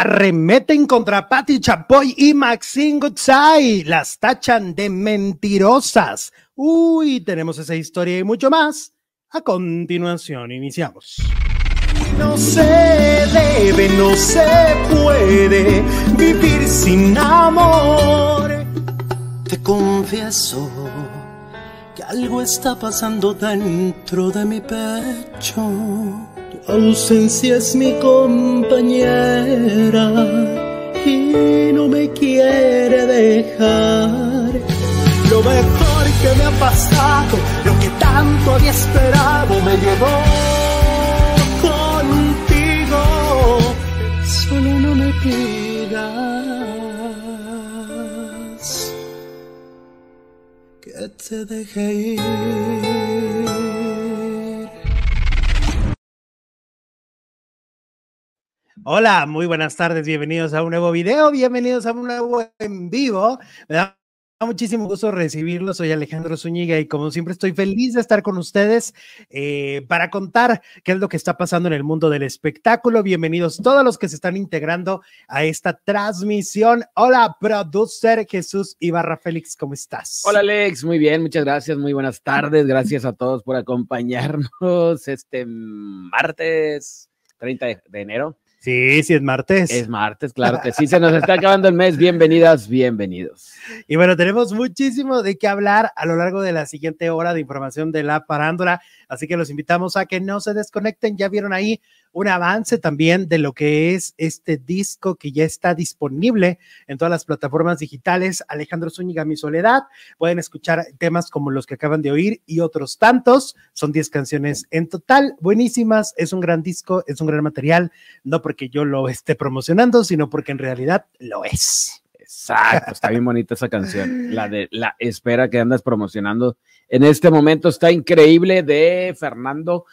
arremeten contra Patti Chapoy y Maxine Gutsai. Las tachan de mentirosas. Uy, tenemos esa historia y mucho más. A continuación, iniciamos. No se debe, no se puede vivir sin amor. Te confieso que algo está pasando dentro de mi pecho ausencia es mi compañera y no me quiere dejar. Lo mejor que me ha pasado, lo que tanto había esperado, me llevó contigo. Solo no me pidas que te deje ir. Hola, muy buenas tardes, bienvenidos a un nuevo video, bienvenidos a un nuevo en vivo. Me da muchísimo gusto recibirlos, soy Alejandro Zúñiga y como siempre estoy feliz de estar con ustedes eh, para contar qué es lo que está pasando en el mundo del espectáculo. Bienvenidos todos los que se están integrando a esta transmisión. Hola, producer Jesús Ibarra Félix, ¿cómo estás? Hola Alex, muy bien, muchas gracias, muy buenas tardes, gracias a todos por acompañarnos este martes 30 de enero. Sí, sí, es martes. Es martes, claro que sí. Se nos está acabando el mes. Bienvenidas, bienvenidos. Y bueno, tenemos muchísimo de qué hablar a lo largo de la siguiente hora de información de la parándula. Así que los invitamos a que no se desconecten. Ya vieron ahí un avance también de lo que es este disco que ya está disponible en todas las plataformas digitales. Alejandro Zúñiga, Mi Soledad. Pueden escuchar temas como los que acaban de oír y otros tantos. Son 10 canciones en total, buenísimas. Es un gran disco, es un gran material, no porque yo lo esté promocionando, sino porque en realidad lo es. Exacto, está bien bonita esa canción. La de la espera que andas promocionando en este momento está increíble de Fernando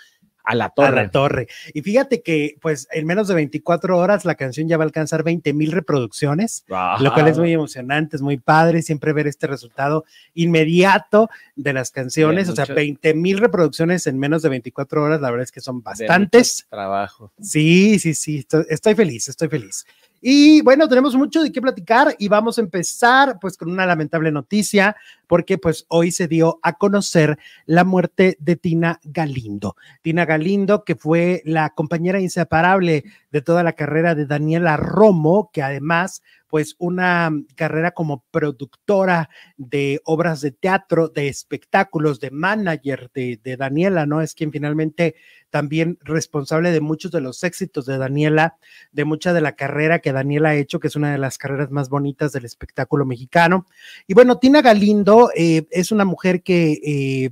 a la torre. A la torre. Y fíjate que, pues, en menos de 24 horas la canción ya va a alcanzar 20 mil reproducciones, lo cual es muy emocionante, es muy padre siempre ver este resultado inmediato de las canciones. o sea, 20 mil reproducciones en menos de 24 horas, la verdad es que son bastantes. Trabajo. Sí, sí, sí, estoy feliz, estoy feliz. Y bueno, tenemos mucho de qué platicar y vamos a empezar pues con una lamentable noticia porque pues hoy se dio a conocer la muerte de Tina Galindo. Tina Galindo, que fue la compañera inseparable de toda la carrera de Daniela Romo, que además pues una carrera como productora de obras de teatro, de espectáculos, de manager de, Daniela, ¿no? Es quien finalmente también responsable de muchos de los éxitos de Daniela, de mucha de la carrera que Daniela ha hecho, que es una de las carreras más bonitas del espectáculo mexicano. Y bueno, Tina Galindo eh, es una mujer que... Eh,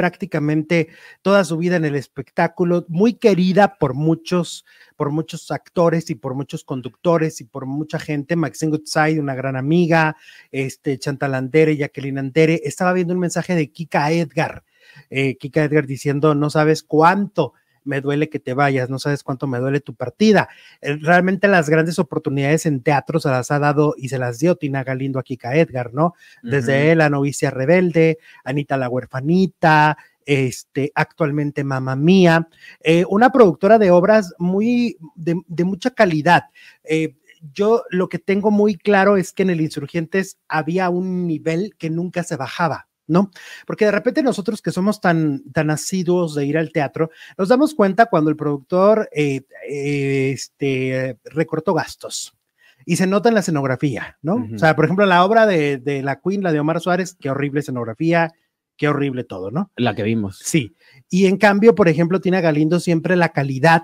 prácticamente toda su vida en el espectáculo, muy querida por muchos, por muchos actores y por muchos conductores y por mucha gente. Maxine Goodside, una gran amiga, este Chantal Andere, Jacqueline Andere. Estaba viendo un mensaje de Kika Edgar, eh, Kika Edgar diciendo, no sabes cuánto me duele que te vayas, no sabes cuánto me duele tu partida. Eh, realmente las grandes oportunidades en teatro se las ha dado y se las dio Tina Galindo a Kika Edgar, ¿no? Desde La novicia rebelde, Anita la huerfanita, este, actualmente Mamá Mía, eh, una productora de obras muy, de, mucha calidad. Eh, yo lo que tengo muy claro es que en el Insurgentes había un nivel que nunca se bajaba. ¿No? Porque de repente nosotros que somos tan, tan asiduos de ir al teatro, nos damos cuenta cuando el productor eh, eh, este, recortó gastos y se nota en la escenografía, ¿no? O sea, por ejemplo, la obra de, de, La Queen, la de Omar Suárez, qué horrible escenografía, qué horrible todo, ¿no? La que vimos. Sí. Y en cambio, por ejemplo, tiene Galindo siempre la calidad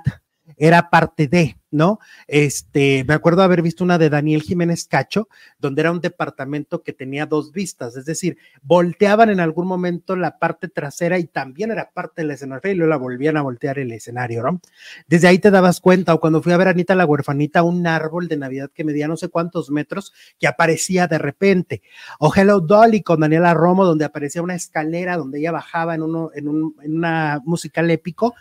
era parte de, ¿no? Este, me acuerdo haber visto una de Daniel Jiménez Cacho, donde era un departamento que tenía dos vistas, es decir, volteaban en algún momento la parte trasera y también era parte del escenario y luego la volvían a voltear el escenario, ¿no? Desde ahí te dabas cuenta, o cuando fui a ver a Anita la huerfanita, un árbol de Navidad que medía no sé cuántos metros que aparecía de repente, o Hello Dolly con Daniela Romo, donde aparecía una escalera donde ella bajaba en, uno, en, en una musical épico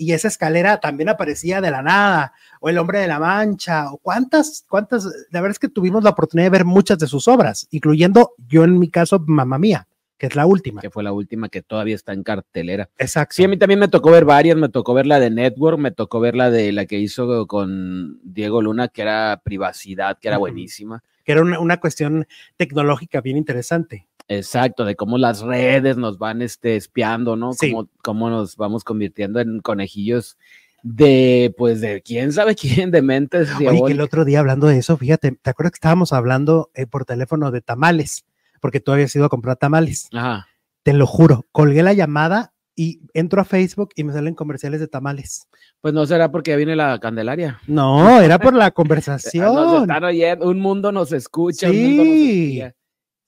y esa escalera también aparecía de la nada, o El Hombre de la Mancha, o cuántas, cuántas, la verdad es que tuvimos la oportunidad de ver muchas de sus obras, incluyendo yo en mi caso, Mamá Mía, que es la última. que fue la última que todavía está en cartelera. Exacto. Sí, a mí también me tocó ver varias, me tocó ver la de Network, me tocó ver la de la que hizo con Diego Luna, que era privacidad, que era buenísima. que era una, una cuestión tecnológica bien interesante. Exacto, de cómo las redes nos van este, espiando, ¿no? Sí. Cómo, cómo nos vamos convirtiendo en conejillos de, pues, de quién sabe quién, de mentes Oye, que el otro día hablando de eso, fíjate, ¿te acuerdas que estábamos hablando eh, por teléfono de tamales? Porque tú habías ido a comprar tamales. Ajá. Te lo juro, colgué la llamada y entro a Facebook y me salen comerciales de tamales. Pues no será porque viene la Candelaria. No, era por la Nos conversación. están oyendo, un mundo nos escucha, un mundo nos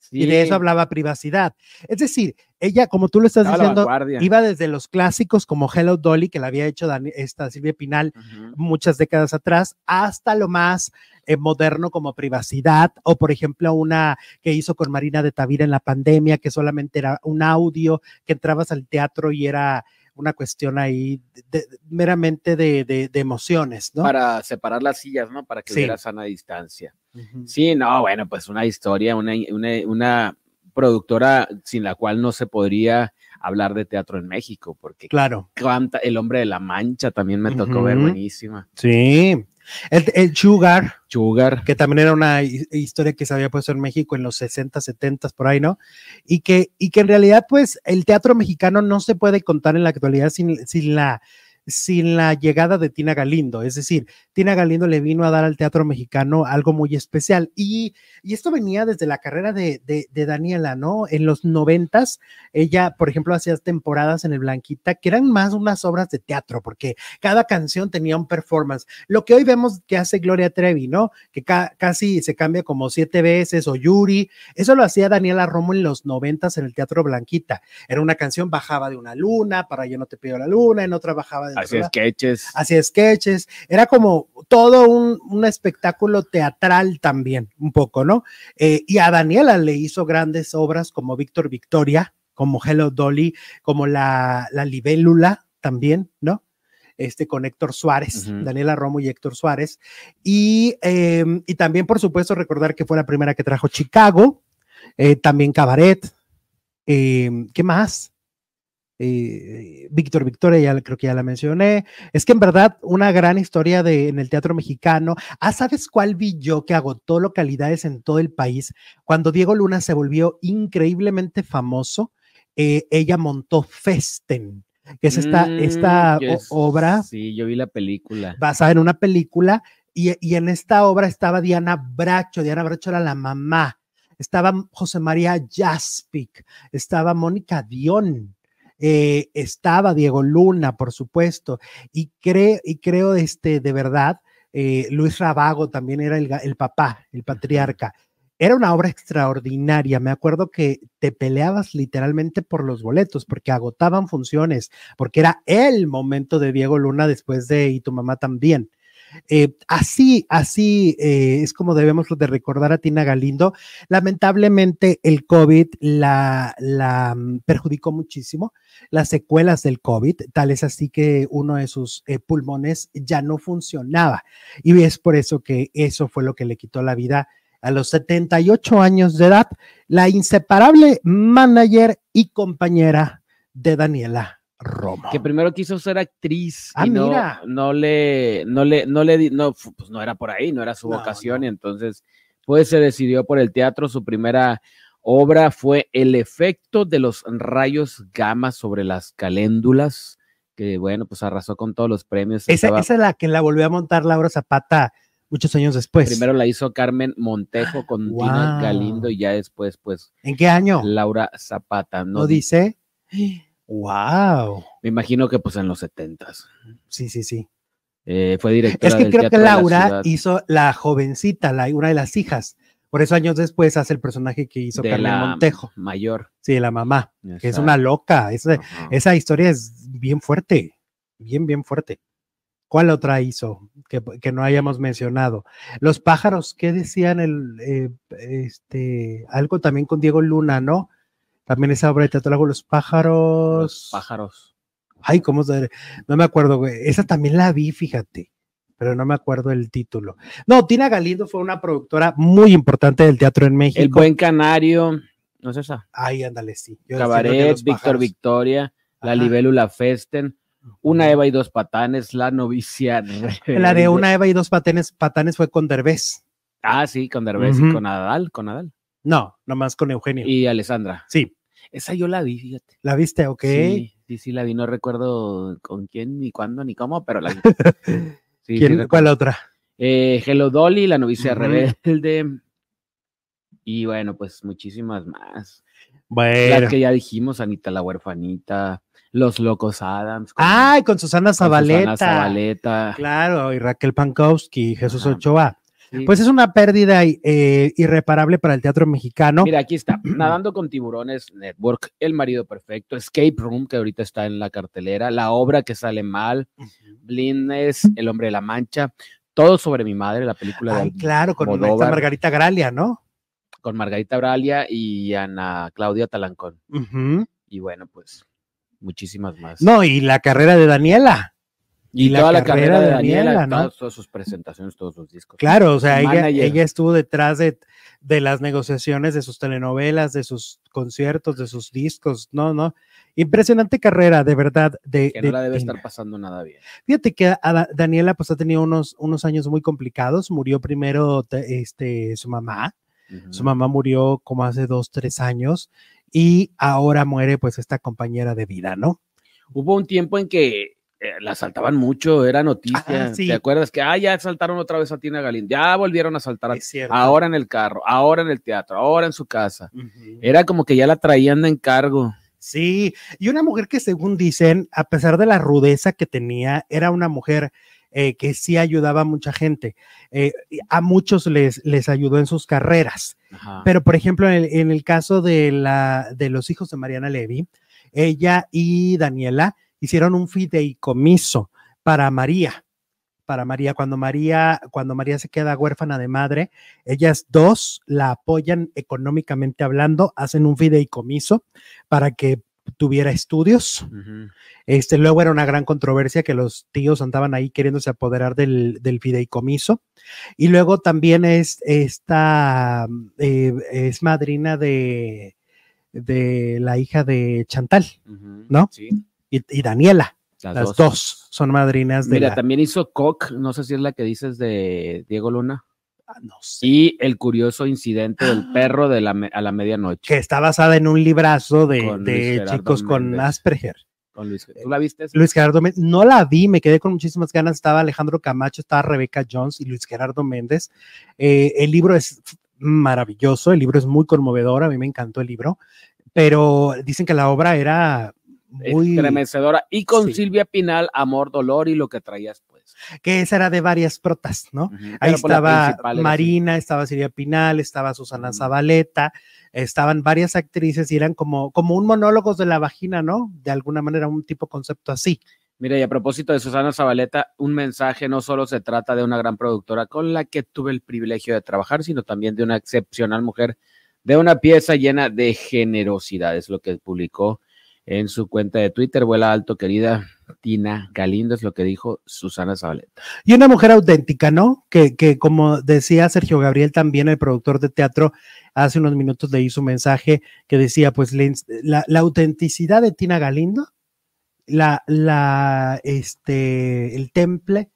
Sí. Y de eso hablaba privacidad. Es decir, ella, como tú lo estás estaba diciendo, iba desde los clásicos como Hello Dolly, que la había hecho Dani- esta Silvia Pinal muchas décadas atrás, hasta lo más eh, moderno como privacidad, o por ejemplo una que hizo con Marina de Tavira en la pandemia, que solamente era un audio, que entrabas al teatro y era una cuestión ahí de- de- meramente de, de- de emociones, ¿no? Para separar las sillas, ¿no? Para que Sí. hubiera sana distancia. Sí, no, bueno, pues una historia, una, una, una productora sin la cual no se podría hablar de teatro en México, porque Claro. canta El Hombre de la Mancha también me tocó ver, buenísima. Sí. El, el Sugar, Sugar. que también era una hi- historia que se había puesto en México en los 60, 70 por ahí, ¿no? Y que, y que en realidad, pues, el teatro mexicano no se puede contar en la actualidad sin, sin la sin la llegada de Tina Galindo, es decir, Tina Galindo le vino a dar al teatro mexicano algo muy especial y, y esto venía desde la carrera de, de, Daniela, ¿no? En los noventas, ella, por ejemplo, hacía temporadas en el Blanquita que eran más unas obras de teatro, porque cada canción tenía un performance. Lo que hoy vemos que hace Gloria Trevi, ¿no? Que ca- casi se cambia como siete veces, o Yuri, eso lo hacía Daniela Romo en los noventas en el Teatro Blanquita. Era una canción, bajaba de una luna, para yo no te pido la luna, en otra bajaba de Hacía sketches. hacía sketches, era como todo un, un espectáculo teatral también, un poco, ¿no? Eh, y a Daniela le hizo grandes obras como Víctor Victoria, como Hello Dolly, como la, la Libélula también, ¿no? Este con Héctor Suárez. Daniela Romo y Héctor Suárez. Y, eh, y también, por supuesto, recordar que fue la primera que trajo Chicago, eh, también Cabaret. eh, ¿Qué más? Eh, Víctor Victoria, ya creo que ya la mencioné. Es que en verdad, una gran historia de, en el teatro mexicano. Ah, ¿sabes cuál vi yo que agotó localidades en todo el país? Cuando Diego Luna se volvió increíblemente famoso, eh, ella montó Festen, que es esta, Mm, esta es- obra Sí, yo vi la película. basada en una película y, y en esta obra estaba Diana Bracho, Diana Bracho era la mamá, estaba José María Jaspic, estaba Mónica Dion, eh, estaba Diego Luna, por supuesto, y, creo y creo este, de verdad, eh, Luis Rabago también era el, el papá, el patriarca. Era una obra extraordinaria. Me acuerdo que te peleabas literalmente por los boletos porque agotaban funciones, porque era el momento de Diego Luna después de Y tu mamá también. Eh, así, así eh, es como debemos de recordar a Tina Galindo. Lamentablemente el COVID la, mm, perjudicó muchísimo, las secuelas del COVID, tal es así que uno de sus eh, pulmones ya no funcionaba. Y es por eso que eso fue lo que le quitó la vida a los 78 años de edad, la inseparable manager y compañera de Daniela Romo. Que primero quiso ser actriz Ah, y no, mira. no le, no le, no le, no, pues no era por ahí, no era su No, vocación no. y entonces pues se decidió por el teatro. Su primera obra fue El efecto de los rayos gamma sobre las caléndulas, que bueno, pues arrasó con todos los premios. Esa, Estaba- esa es la que la volvió a montar Laura Zapata muchos años después. primero la hizo Carmen Montejo con Tina Wow. Galindo y ya después pues ¿En qué año? Laura Zapata, ¿no? ¿No dice? Wow. Me imagino que pues en los setentas. Sí, sí, sí. Eh, fue directora Es que del creo que la Laura hizo la jovencita, la, una de las hijas. Por eso años después hace el personaje que hizo de Carmen la Montejo. mayor. Sí, la mamá, que es una loca. Esa, Ajá. esa historia es bien fuerte, bien, bien fuerte. ¿Cuál otra hizo que, que no hayamos mencionado? Los pájaros, ¿qué decían? El, eh, este, algo también con Diego Luna, ¿no? También esa obra de teatro, Los Los pájaros. pájaros. Ay, ¿cómo se.? No me acuerdo, güey. Esa también la vi, fíjate, pero no me acuerdo el título. No, Tina Galindo fue una productora muy importante del teatro en México. El Buen Canario, ¿No es esa? Ay, ándale, sí. Yo Cabaret, los Víctor pájaros- Victoria, La Ajá. Libélula Festen, Una Eva y dos patanes, La Novicia. La de una Eva y dos patanes, patanes fue con Derbez. Ah, sí, con Derbez y con Nadal, con Nadal. No, nomás con Eugenio. Y Alessandra. Sí, Esa yo la vi, fíjate. ¿la viste? Ok. Sí, sí, sí, la vi. No recuerdo con quién, ni cuándo, ni cómo, pero la vi. Sí, sí ¿Quién, recuerdo. ¿Cuál otra? Eh, Hello Dolly, La Novicia. Rebelde. Y bueno, pues muchísimas más. Bueno. Las que ya dijimos, Anita la Huerfanita, Los Locos Adams. con- Ay, con Susana con Zabaleta. Susana Zabaleta. Claro, y Raquel Pankowski, Jesús Ajá. Ochoa. Sí. Pues es una pérdida eh, irreparable para el teatro mexicano. Mira, aquí está. Nadando con tiburones, Network, El marido perfecto, Escape Room, que ahorita está en la cartelera, La obra que sale mal, Blindness, El hombre de la mancha, todo sobre mi madre, la película Ay, de claro, con esta Margarita Gralia, ¿no? con Margarita Bralia y Ana Claudia Talancón. Y bueno, pues muchísimas más. No, y la carrera de Daniela. Y toda la carrera carrera de Daniela, Daniela, ¿no? todas, todas sus presentaciones, todos sus discos. Claro, o sea, ella, estuvo detrás de, de las negociaciones de sus telenovelas, de sus conciertos, de sus discos. No, no. Impresionante carrera, de verdad. De, Que no de la debe estar pasando nada bien. Fíjate que a Da- Daniela pues ha tenido unos, unos años muy complicados. Murió primero te- este, su mamá. Su mamá murió como hace dos, tres años. Y ahora muere pues esta compañera de vida, ¿no? Hubo un tiempo en que eh, la asaltaban mucho, era noticia. Ah, sí. ¿Te acuerdas que ah, ya asaltaron otra vez a Tina Galín? Ya volvieron a asaltar a ahora en el carro, ahora en el teatro, ahora en su casa. Era como que ya la traían de encargo. Sí, y una mujer que según dicen, a pesar de la rudeza que tenía, era una mujer eh, que sí ayudaba a mucha gente. Eh, a muchos les, les ayudó en sus carreras. Ajá. Pero, por ejemplo, en el, en el caso de, la, de los hijos de Mariana Levy, ella y Daniela hicieron un fideicomiso para María. Para María, cuando María, cuando María se queda huérfana de madre, ellas dos la apoyan económicamente hablando, hacen un fideicomiso para que tuviera estudios. Este, luego era una gran controversia que los tíos andaban ahí queriéndose apoderar del, del fideicomiso. Y luego también es esta, eh, es madrina de, de la hija de Chantal. ¿No? Sí, y, y Daniela. las, Las dos. dos. son madrinas de Mira, la- también hizo Coq, no sé si es la que dices de Diego Luna, Ah, no sé. y el curioso incidente del perro de la a la medianoche. que está basada en un librazo de, Con de chicos con. Asperger. Con Luis. ¿Tú la viste? esa? Luis Gerardo Méndez, no la vi, me quedé con muchísimas ganas. Estaba Alejandro Camacho, estaba Rebeca Jones y Luis Gerardo Méndez. Eh, el libro es maravilloso, el libro es muy conmovedor, a mí me encantó el libro, pero dicen que la obra era muy. estremecedora. Y con Sí. Silvia Pinal, Amor, Dolor y lo que traías, pues. que esa era de varias protas, ¿no? Ahí estaba Marina, estaba Silvia Pinal, estaba Susana. Zabaleta, estaban varias actrices y eran como, como un monólogos de la vagina, ¿no? De alguna manera, un tipo concepto así. Mira, y a propósito de Susana Zabaleta, un mensaje no solo se trata de una gran productora con la que tuve el privilegio de trabajar, sino también de una excepcional mujer, de una pieza llena de generosidad, es lo que publicó en su cuenta de Twitter, vuela alto, querida Tina Galindo, es lo que dijo Susana Zabaleta. Y una mujer auténtica, ¿no? Que, que como decía Sergio Gabriel también, el productor de teatro, hace unos minutos leí su mensaje que decía, pues la, la- autenticidad de Tina Galindo, la, la, este, el temple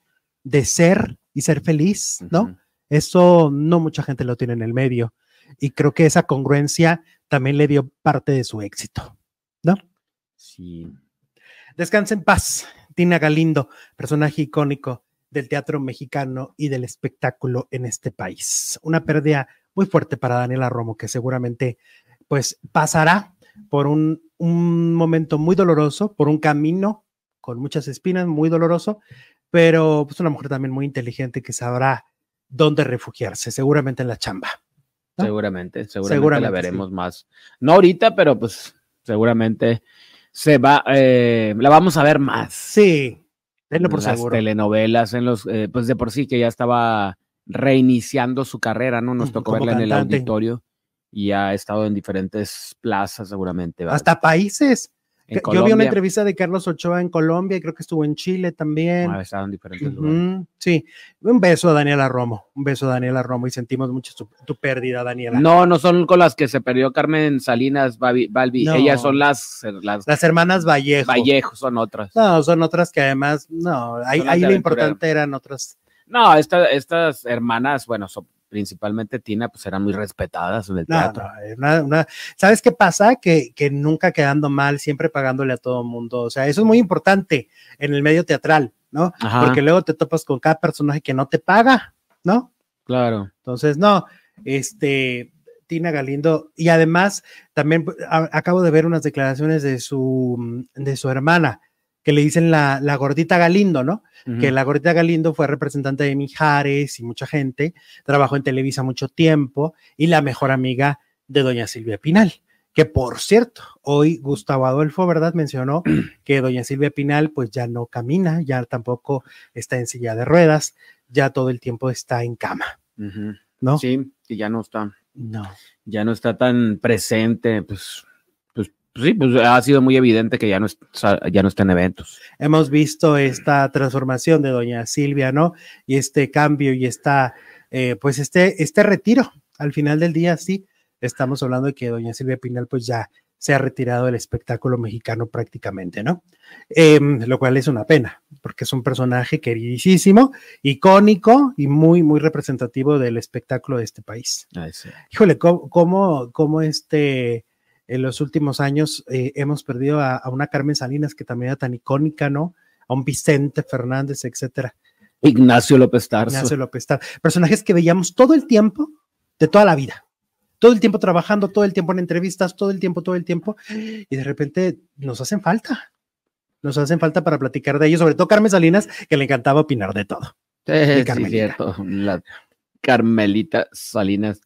de ser y ser feliz, ¿no? Eso no mucha gente lo tiene en el medio. Y creo que esa congruencia también le dio parte de su éxito. Sí. Descansa en paz, Tina Galindo, personaje icónico del teatro mexicano y del espectáculo en este país. Una pérdida muy fuerte para Daniela Romo, que seguramente pues pasará por un, un momento muy doloroso, por un camino con muchas espinas, muy doloroso, pero pues una mujer también muy inteligente que sabrá dónde refugiarse, seguramente en la chamba. ¿no? Seguramente, seguramente, Seguramente, la sí. veremos más. No ahorita, pero pues seguramente se va, eh, la vamos a ver más. Sí, tenlo por en las seguro. telenovelas, en los, eh, pues de por sí que ya estaba reiniciando su carrera, ¿no? Nos tocó como verla en el auditorio y ha estado en diferentes plazas seguramente. Hasta países. En Yo vi una entrevista de Carlos Ochoa en Colombia y creo que estuvo en Chile también. Ah, estaban en diferentes lugares. Sí, un beso a Daniela Romo, un beso a Daniela Romo y sentimos mucho tu, tu pérdida, Daniela. No, no son con las que se perdió Carmen Salinas Balbi. No. Ellas son las, las Las hermanas Vallejo. Vallejo, son otras. No, son otras que además, no, ahí, ahí lo importante eran otras. No, esta- estas hermanas, bueno, son- principalmente Tina, pues eran muy respetadas en el No, teatro. no, eh, una- una- ¿Sabes qué pasa? Que, que nunca quedando mal, siempre pagándole a todo mundo. O sea, eso es muy importante en el medio teatral, ¿no? Ajá, Porque luego te topas con cada personaje que no te paga, ¿no? claro. Entonces, no, este, Tina Galindo, y además también a- acabo de ver unas declaraciones de su, de su hermana, que le dicen la, la gordita Galindo, ¿no? Que la gordita Galindo fue representante de Mijares y mucha gente, trabajó en Televisa mucho tiempo y la mejor amiga de doña Silvia Pinal. Que por cierto, hoy Gustavo Adolfo, ¿verdad? Mencionó que doña Silvia Pinal pues ya no camina, ya tampoco está en silla de ruedas, ya todo el tiempo está en cama. ¿no? Sí, que ya no está, No. ya no está tan presente, pues sí, pues ha sido muy evidente que ya no está, ya no está en eventos. hemos visto esta transformación de doña Silvia, ¿no? Y este cambio y esta, eh, pues este, este retiro. Al final del día, sí, estamos hablando de que doña Silvia Pinal, pues ya se ha retirado del espectáculo mexicano prácticamente, ¿no? Em, lo cual es una pena, porque es un personaje queridísimo, icónico y muy, muy representativo del espectáculo de este país. Ay, sí. Híjole, cómo, cómo, cómo este, en los últimos años eh, hemos perdido a, a una Carmen Salinas que también era tan icónica, ¿no? A un Vicente Fernández, etcétera. Ignacio López Tarso. Ignacio López Tar- Personajes que veíamos todo el tiempo, de toda la vida. Todo el tiempo trabajando, todo el tiempo en entrevistas, todo el tiempo, todo el tiempo. Y de repente nos hacen falta. Nos hacen falta para platicar de ellos, sobre todo Carmen Salinas, que le encantaba opinar de todo. Sí, Carmelita. La Carmelita Salinas.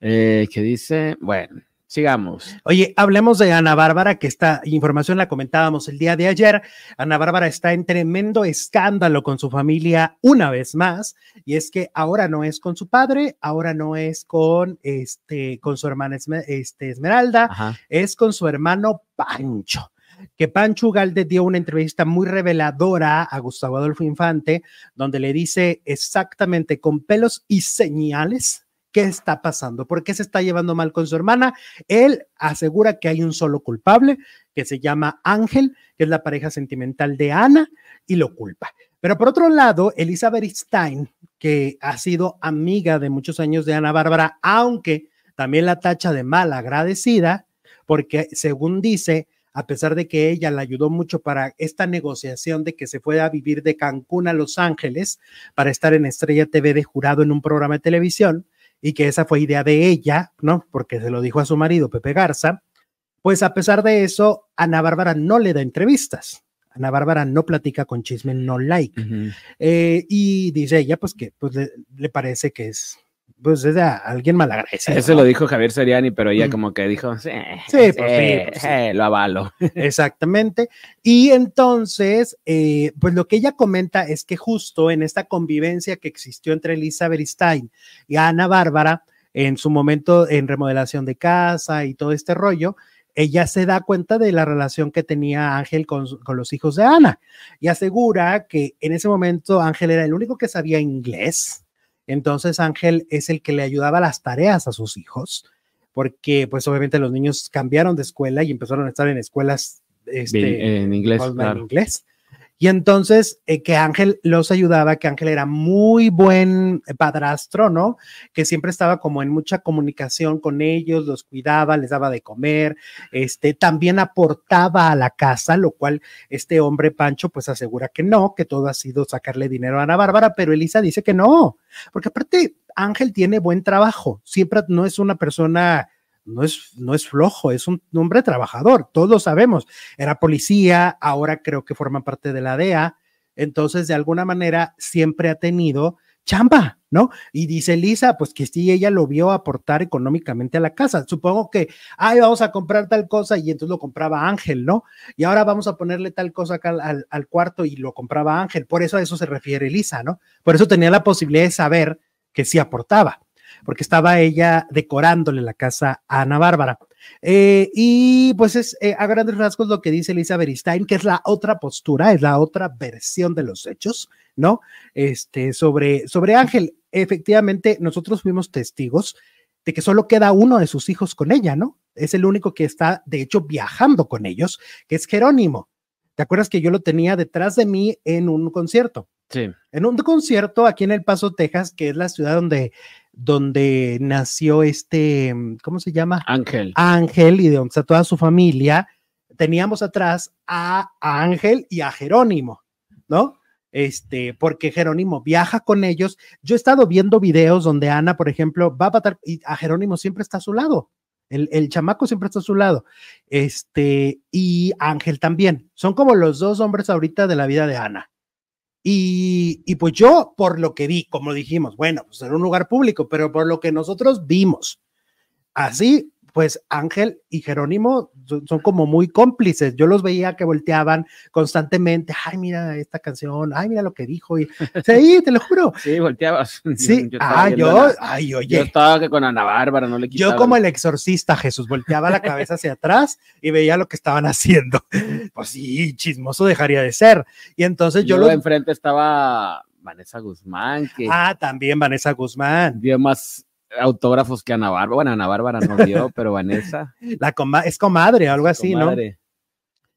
Eh, ¿Qué dice? Bueno, sigamos. Oye, hablemos de Ana Bárbara, que esta información la comentábamos el día de ayer. Ana Bárbara está en tremendo escándalo con su familia una vez más, y es que ahora no es con su padre, ahora no es con este, con su hermana este, Esmeralda, Ajá. es con su hermano Pancho. Que Pancho Ugalde dio una entrevista muy reveladora a Gustavo Adolfo Infante, donde le dice exactamente con pelos y señales qué está pasando, por qué se está llevando mal con su hermana. Él asegura que hay un solo culpable, que se llama Ángel, que es la pareja sentimental de Ana, y lo culpa. Pero por otro lado, Elizabeth Stein, que ha sido amiga de muchos años de Ana Bárbara, aunque también la tacha de mal agradecida, porque según dice, a pesar de que ella la ayudó mucho para esta negociación de que se fuera a vivir de Cancún a Los Ángeles para estar en Estrella TV de jurado en un programa de televisión, y que esa fue idea de ella, ¿no? Porque se lo dijo a su marido, Pepe Garza, pues a pesar de eso, Ana Bárbara no le da entrevistas. Ana Bárbara no platica con chisme, no like. Eh, y dice ella, pues que pues, le, le parece que es, pues es a alguien malagradecido. Eso ¿no? lo dijo Javier Seriani, pero ella Mm. como que dijo, sí, Sí, pues sí, pues sí. eh, lo avalo. Exactamente. Y entonces, eh, pues lo que ella comenta es que justo en esta convivencia que existió entre Elizabeth Stein y Ana Bárbara, en su momento en remodelación de casa y todo este rollo, ella se da cuenta de la relación que tenía Ángel con, con los hijos de Ana y asegura que en ese momento Ángel era el único que sabía inglés. Entonces Ángel es el que le ayudaba las tareas a sus hijos, porque pues obviamente los niños cambiaron de escuela y empezaron a estar en escuelas este, en inglés. Y entonces eh, que Ángel los ayudaba, que Ángel era muy buen padrastro, ¿no? Que siempre estaba como en mucha comunicación con ellos, los cuidaba, les daba de comer, este, también aportaba a la casa, lo cual este hombre Pancho pues asegura que no, que todo ha sido sacarle dinero a Ana Bárbara, pero Elisa dice que no, porque aparte Ángel tiene buen trabajo, siempre no es una persona no es, no es flojo, es un hombre trabajador, todos lo sabemos. Era policía, ahora creo que forma parte de la DEA, entonces de alguna manera siempre ha tenido chamba, ¿no? Y dice Lisa, pues que sí, ella lo vio aportar económicamente a la casa. Supongo que, ay, vamos a comprar tal cosa y entonces lo compraba Ángel, ¿no? Y ahora vamos a ponerle tal cosa acá al, al, cuarto y lo compraba Ángel. Por eso a eso se refiere Lisa, ¿no? Por eso tenía la posibilidad de saber que sí aportaba porque estaba ella decorándole la casa a Ana Bárbara. Eh, y pues es eh, a grandes rasgos lo que dice Elisa Beristain, que es la otra postura, es la otra versión de los hechos, ¿no? Este, sobre, sobre Ángel, efectivamente, nosotros fuimos testigos de que solo queda uno de sus hijos con ella, ¿no? Es el único que está, de hecho, viajando con ellos, que es Jerónimo. ¿Te acuerdas que yo lo tenía detrás de mí en un concierto? Sí. En un concierto aquí en El Paso, Texas, que es la ciudad donde, donde nació este, ¿cómo se llama? Ángel. Ángel y de donde está toda su familia. Teníamos atrás a Ángel y a Jerónimo, ¿no? Este, porque Jerónimo viaja con ellos. Yo he estado viendo videos donde Ana, por ejemplo, va a patar y a Jerónimo siempre está a su lado. El, el, chamaco siempre está a su lado. Este, y Ángel también. Son como los dos hombres ahorita de la vida de Ana. Y, y, pues yo, por lo que vi, como dijimos, bueno, pues era un lugar público, pero por lo que nosotros vimos, así pues Ángel y Jerónimo son, son, como muy cómplices. Yo los veía que volteaban constantemente, ay, mira esta canción, ay, mira lo que dijo. Y, sí, te lo juro. Sí, volteabas. Sí, yo, yo ah, yo, ay, oye. Yo estaba con Ana Bárbara, no le quitaba. Yo como el exorcista, Jesús, volteaba la cabeza hacia atrás y veía lo que estaban haciendo. Pues sí, chismoso dejaría de ser. Y entonces yo, yo lo... enfrente estaba Vanessa Guzmán. Que ah, también Vanessa Guzmán. Dio más autógrafos que Ana Bárbara. Bueno, Ana Bárbara no dio, pero Vanessa. La coma es comadre o algo así, comadre. ¿no?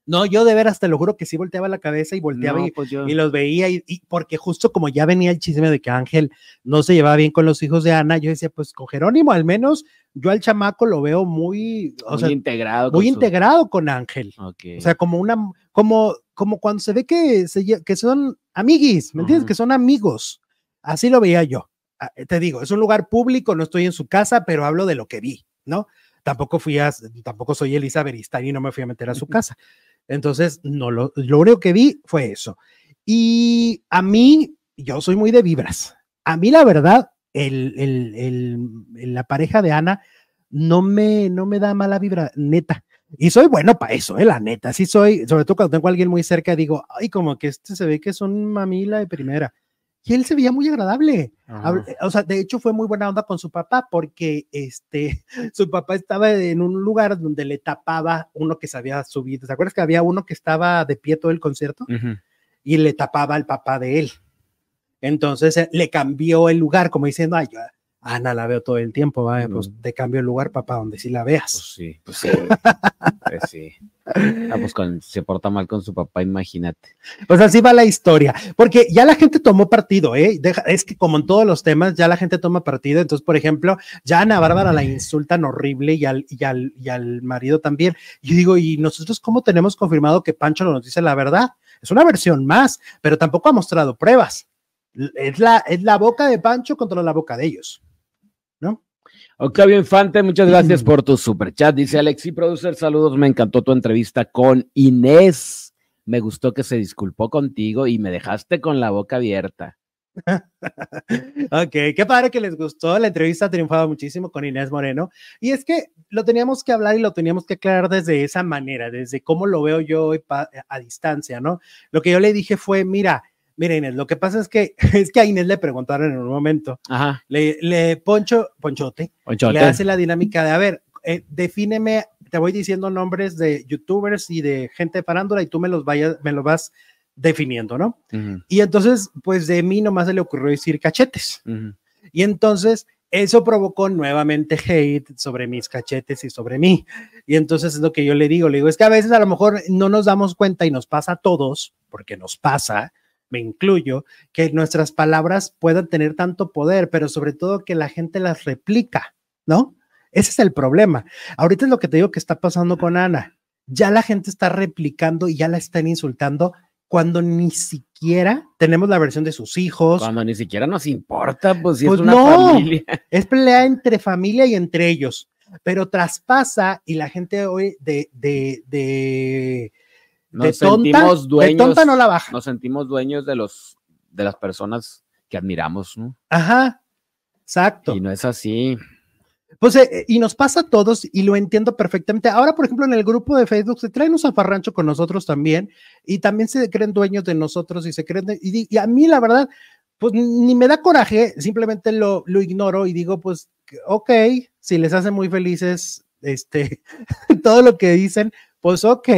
No, yo de veras te lo juro que sí volteaba la cabeza y volteaba no, y, pues yo... y, los veía y, y, porque justo como ya venía el chisme de que Ángel no se llevaba bien con los hijos de Ana, yo decía, pues con Jerónimo al menos yo al chamaco lo veo muy, o muy sea, integrado, muy con integrado su... con Ángel. Okay. O sea, como una, como, como cuando se ve que, se, que son amiguis, ¿me entiendes? Uh -huh. Que son amigos. Así lo veía yo te digo, es un lugar público, no estoy en su casa, pero hablo de lo que vi, ¿no? Tampoco fui a, tampoco soy Elisa Beristain y no me fui a meter a su casa. Entonces, no, lo, lo único que vi fue eso. Y a mí, yo soy muy de vibras. A mí, la verdad, el, el, el, la pareja de Ana no me, no me da mala vibra, neta. Y soy bueno para eso, eh, la neta. Sí soy, sobre todo cuando tengo a alguien muy cerca, digo, ay, como que este se ve que es un mamila de primera y él se veía muy agradable. Ajá. O sea, de hecho fue muy buena onda con su papá porque este, su papá estaba en un lugar donde le tapaba uno que se había subido. ¿Te acuerdas que había uno que estaba de pie todo el concierto? Uh -huh. Y le tapaba al papá de él. Entonces eh, le cambió el lugar, como diciendo, ay, yo, Ana la veo todo el tiempo, ¿vale? pues te cambio el lugar, papá, donde sí la veas. Pues sí, pues sí. pues sí. Ah, pues con, se porta mal con su papá, imagínate. Pues así va la historia, porque ya la gente tomó partido, ¿eh? Deja, es que como en todos los temas, ya la gente toma partido. Entonces, por ejemplo, ya Ana Bárbara la insultan horrible y al, y al, y al marido también. Yo digo, ¿y nosotros cómo tenemos confirmado que Pancho nos dice la verdad? Es una versión más, pero tampoco ha mostrado pruebas. Es la, es la boca de Pancho contra la boca de ellos. ¿No? Octavio Infante, muchas gracias mm. por tu super chat. Dice Alexi Producer, saludos, me encantó tu entrevista con Inés. Me gustó que se disculpó contigo y me dejaste con la boca abierta. ok, qué padre que les gustó. La entrevista ha triunfado muchísimo con Inés Moreno. Y es que lo teníamos que hablar y lo teníamos que aclarar desde esa manera, desde cómo lo veo yo a, a distancia, ¿no? Lo que yo le dije fue, mira, Mira, Inés, lo que pasa es que es que a Inés le preguntaron en un momento. Ajá. Le, le Poncho, Ponchote, Ponchote, le hace la dinámica de, a ver, eh, defíneme, te voy diciendo nombres de youtubers y de gente de farándula y tú me los vayas, me los vas definiendo, ¿no? Uh -huh. Y entonces, pues de mí nomás se le ocurrió decir cachetes. Uh -huh. Y entonces eso provocó nuevamente hate sobre mis cachetes y sobre mí. Y entonces es lo que yo le digo, le digo, es que a veces a lo mejor no nos damos cuenta y nos pasa a todos, porque nos pasa, me incluyo, que nuestras palabras puedan tener tanto poder, pero sobre todo que la gente las replica, ¿no? Ese es el problema. Ahorita es lo que te digo que está pasando con Ana. Ya la gente está replicando y ya la están insultando cuando ni siquiera tenemos la versión de sus hijos. Cuando ni siquiera nos importa, pues si pues es una no, familia. Es pelea entre familia y entre ellos, pero traspasa y la gente hoy de, de, de nos de tonta, sentimos dueños, de tonta no la baja. Nos sentimos dueños de los de las personas que admiramos, ¿no? Ajá, exacto. Y no es así. Pues, eh, y nos pasa a todos y lo entiendo perfectamente. Ahora, por ejemplo, en el grupo de Facebook se traen un zafarrancho con nosotros también y también se creen dueños de nosotros y se creen, de, y, y, a mí la verdad, pues ni me da coraje, simplemente lo, lo ignoro y digo, pues, ok, si les hace muy felices, este, todo lo que dicen, pues ok,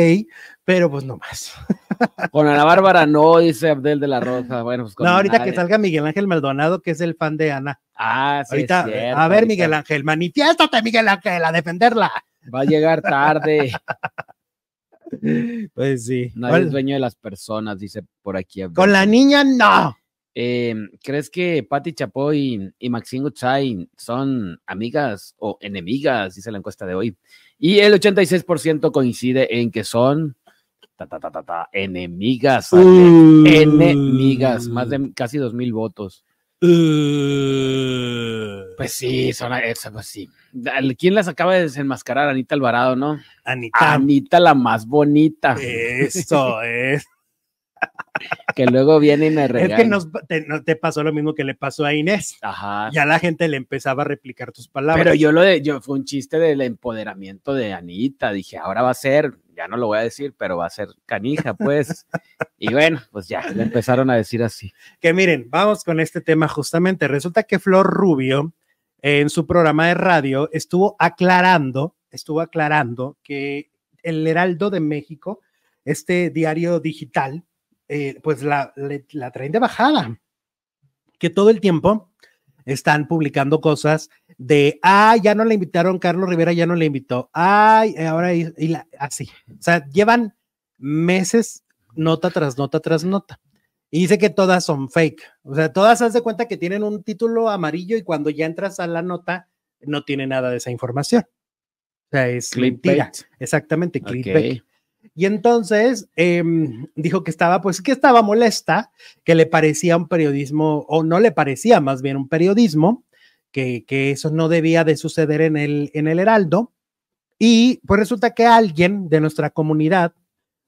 pero pues no más. Con Ana Bárbara no, dice Abdel de la Rosa. Bueno, pues con No, ahorita nadie. que salga Miguel Ángel Maldonado, que es el fan de Ana. Ah, sí. ahorita, es cierto, a ver, ahorita Miguel Ángel, manifiéstate, Miguel Ángel, a defenderla. Va a llegar tarde. Pues sí. Nadie Con- es dueño de las personas, dice por aquí. Abdel. Con la niña, no. Eh, ¿Crees que Patti Chapoy y Maxine Gutzai son amigas o enemigas? Dice la encuesta de hoy. Y el 86% coincide en que son ta, ta, ta, ta, ta, enemigas. Uh. Enemigas. Más de casi dos mil votos. Uh. Pues sí, son esas, pues sí. ¿Quién las acaba de desenmascarar? Anita Alvarado, ¿no? Anita. Anita la más bonita. Eso es. Que luego viene y me Es regaña. que nos, te, no te pasó lo mismo que le pasó a Inés. Ajá. Ya la gente le empezaba a replicar tus palabras. Pero yo lo de, yo fue un chiste del empoderamiento de Anita. Dije, ahora va a ser, ya no lo voy a decir, pero va a ser canija, pues. y bueno, pues ya, le empezaron a decir así. que miren, vamos con este tema justamente. Resulta que Flor Rubio en su programa de radio estuvo aclarando, estuvo aclarando que el Heraldo de México, este diario digital, eh, pues la, la traen de bajada, que todo el tiempo están publicando cosas de, ah, ya no le invitaron, Carlos Rivera ya no le invitó, ay, ahora y, y la- así. O sea, llevan meses nota tras nota tras nota. Y dice que todas son fake. O sea, todas haz de cuenta que tienen un título amarillo y cuando ya entras a la nota no tiene nada de esa información. O sea, es mentira. Clickbait. Exactamente, Ok. clickbait. Y entonces em, dijo que estaba, pues que estaba molesta, que le parecía un periodismo, o no le parecía más bien un periodismo, que, que eso no debía de suceder en el, en el Heraldo. Y pues resulta que alguien de nuestra comunidad,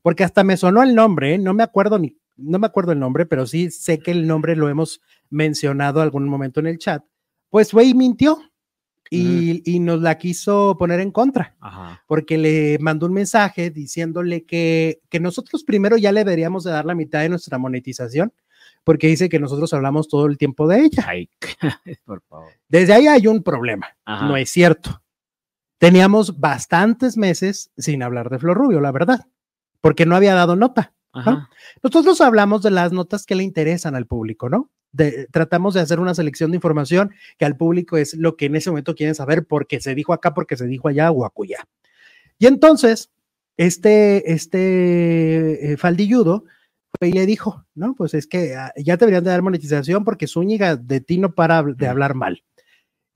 porque hasta me sonó el nombre, ¿eh? no me acuerdo ni, no me acuerdo el nombre, pero sí sé que el nombre lo hemos mencionado algún momento en el chat, pues fue y mintió y, y nos la quiso poner en contra Ajá. porque le mandó un mensaje diciéndole que, que nosotros primero ya le deberíamos de dar la mitad de nuestra monetización, porque dice que nosotros hablamos todo el tiempo de ella. Ay, por favor. Desde ahí hay un problema, Ajá. no es cierto. Teníamos bastantes meses sin hablar de Flor Rubio, la verdad, porque no había dado nota. Nosotros hablamos de las notas que le interesan al público, ¿no? De- tratamos de hacer una selección de información que al público es lo que en ese momento quieren saber porque se dijo acá, porque se dijo allá o acullá. Y entonces, este, este eh, faldilludo fue y le dijo, no, pues es que ah, ya te deberían de dar monetización porque Zúñiga de ti no para de hablar mal.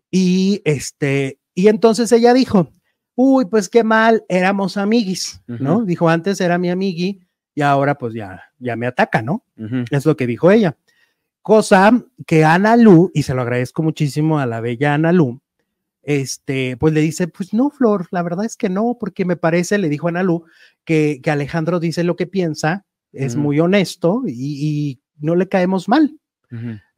Y este, y entonces ella dijo, uy, pues qué mal, éramos amiguis, ¿no? Dijo, antes era mi amigui y ahora pues ya, ya me ataca, ¿no? Es lo que dijo ella. Cosa que Ana Lu, y se lo agradezco muchísimo a la bella Ana Lu, este, pues le dice, pues no, Flor, la verdad es que no, porque me parece, le dijo Ana Lu, que, que Alejandro dice lo que piensa, es muy honesto y, y no le caemos mal.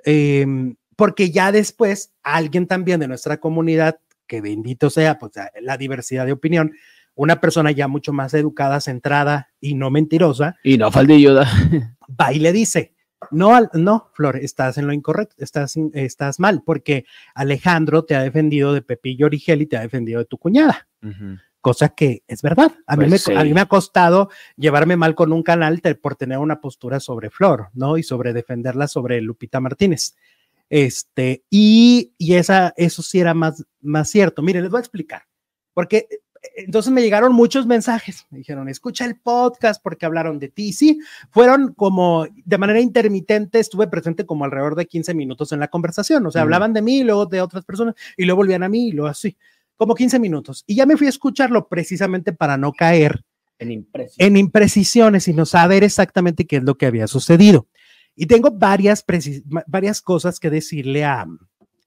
Em, porque ya después alguien también de nuestra comunidad, que bendito sea, pues la- diversidad de opinión, una persona ya mucho más educada, centrada y no mentirosa, Y no falta ayuda. va y le dice, no, no, Flor, estás en lo incorrecto, estás, estás mal, porque Alejandro te ha defendido de Pepillo Origel y te ha defendido de tu cuñada, Ujú. cosa que es verdad. A, mí, Pues me, a mí me ha costado llevarme mal con un canal te- por tener una postura sobre Flor, ¿no? Y sobre defenderla sobre Lupita Martínez. Este, y, y esa, eso sí era más, más cierto. Miren, les voy a explicar, porque entonces me llegaron muchos mensajes, me dijeron, escucha el podcast porque hablaron de ti. Sí, fueron como de manera intermitente, estuve presente como alrededor de 15 minutos en la conversación, o sea, Ujú. hablaban de mí, y luego de otras personas, y luego volvían a mí, y luego así, como 15 minutos. Y ya me fui a escucharlo precisamente para no caer En impresión. en imprecisiones, sino saber exactamente qué es lo que había sucedido. Y tengo varias, varias cosas que decirle a,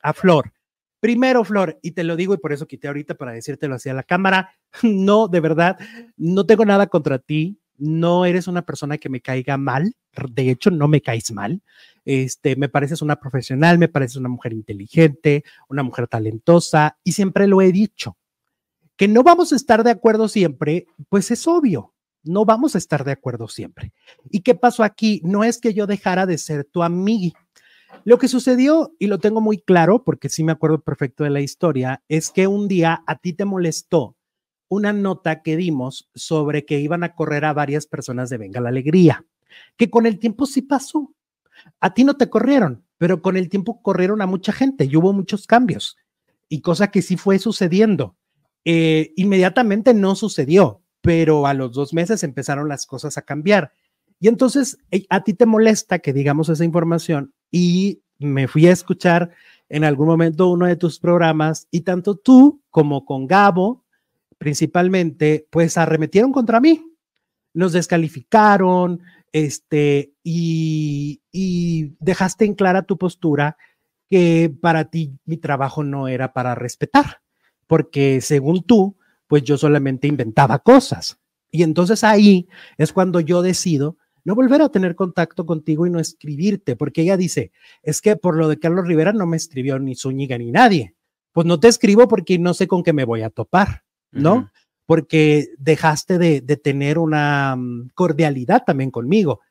a Flor. Primero, Flor, y te lo digo y por eso quité ahorita para decírtelo hacia la cámara, no, de verdad, no tengo nada contra ti, no eres una persona que me caiga mal, de hecho, no me caes mal, este, me pareces una profesional, me pareces una mujer inteligente, una mujer talentosa, y siempre lo he dicho. Que no vamos a estar de acuerdo siempre, pues es obvio, no vamos a estar de acuerdo siempre. ¿Y qué pasó aquí? No es que yo dejara de ser tu amigui. Lo que sucedió, y lo tengo muy claro, porque sí me acuerdo perfecto de la historia, es que un día a ti te molestó una nota que dimos sobre que iban a correr a varias personas de Venga la Alegría, que con el tiempo sí pasó. A ti no te corrieron, pero con el tiempo corrieron a mucha gente y hubo muchos cambios. Y cosa que sí fue sucediendo. Eh, inmediatamente no sucedió, pero a los dos meses empezaron las cosas a cambiar. Y entonces eh, a ti te molesta que digamos esa información y me fui a escuchar en algún momento uno de tus programas y tanto tú como con Gabo, principalmente, pues arremetieron contra mí. Nos descalificaron, este, y, y dejaste en clara tu postura que para ti mi trabajo no era para respetar, porque según tú, pues yo solamente inventaba cosas. Y entonces ahí es cuando yo decido no volver a tener contacto contigo y no escribirte, porque ella dice, es que por lo de Carlos Rivera no me escribió ni Zúñiga ni nadie. Pues no te escribo porque no sé con qué me voy a topar, ¿no? Porque dejaste de, tener una mm, cordialidad también conmigo.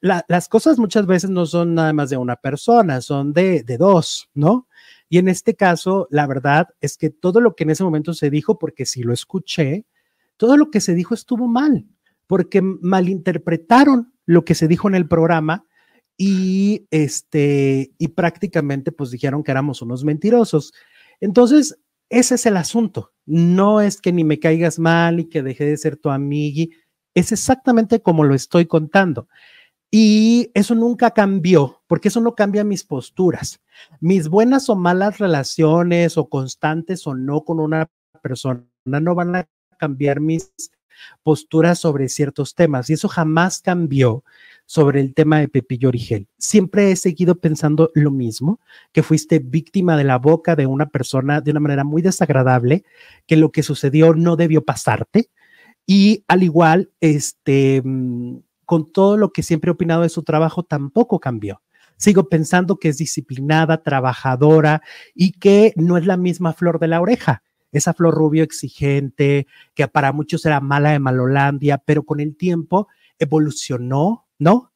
las cosas muchas veces no son nada más de una persona, son de, de dos, ¿no? Y en este caso, la verdad es que todo lo que en ese momento se dijo, porque si lo escuché, todo lo que se dijo estuvo mal, porque malinterpretaron lo que se dijo en el programa y este y prácticamente pues dijeron que éramos unos mentirosos. Entonces, ese es el asunto. No es que ni me caigas mal y que deje de ser tu amigui, es exactamente como lo estoy contando. Y eso nunca cambió, porque eso no cambia mis posturas. Mis buenas o malas relaciones o constantes o no con una persona no van a cambiar mis posturas sobre ciertos temas y eso jamás cambió sobre el tema de Pepillo Origel. Siempre he seguido pensando lo mismo, que fuiste víctima de la boca de una persona de una manera muy desagradable, que lo que sucedió no debió pasarte y al igual, este, mm, con todo lo que siempre he opinado de su trabajo, tampoco cambió. Sigo pensando que es disciplinada, trabajadora y que no es la misma flor de la oreja esa flor rubio exigente, que para muchos era mala de Malolandia, pero con el tiempo evolucionó, ¿no?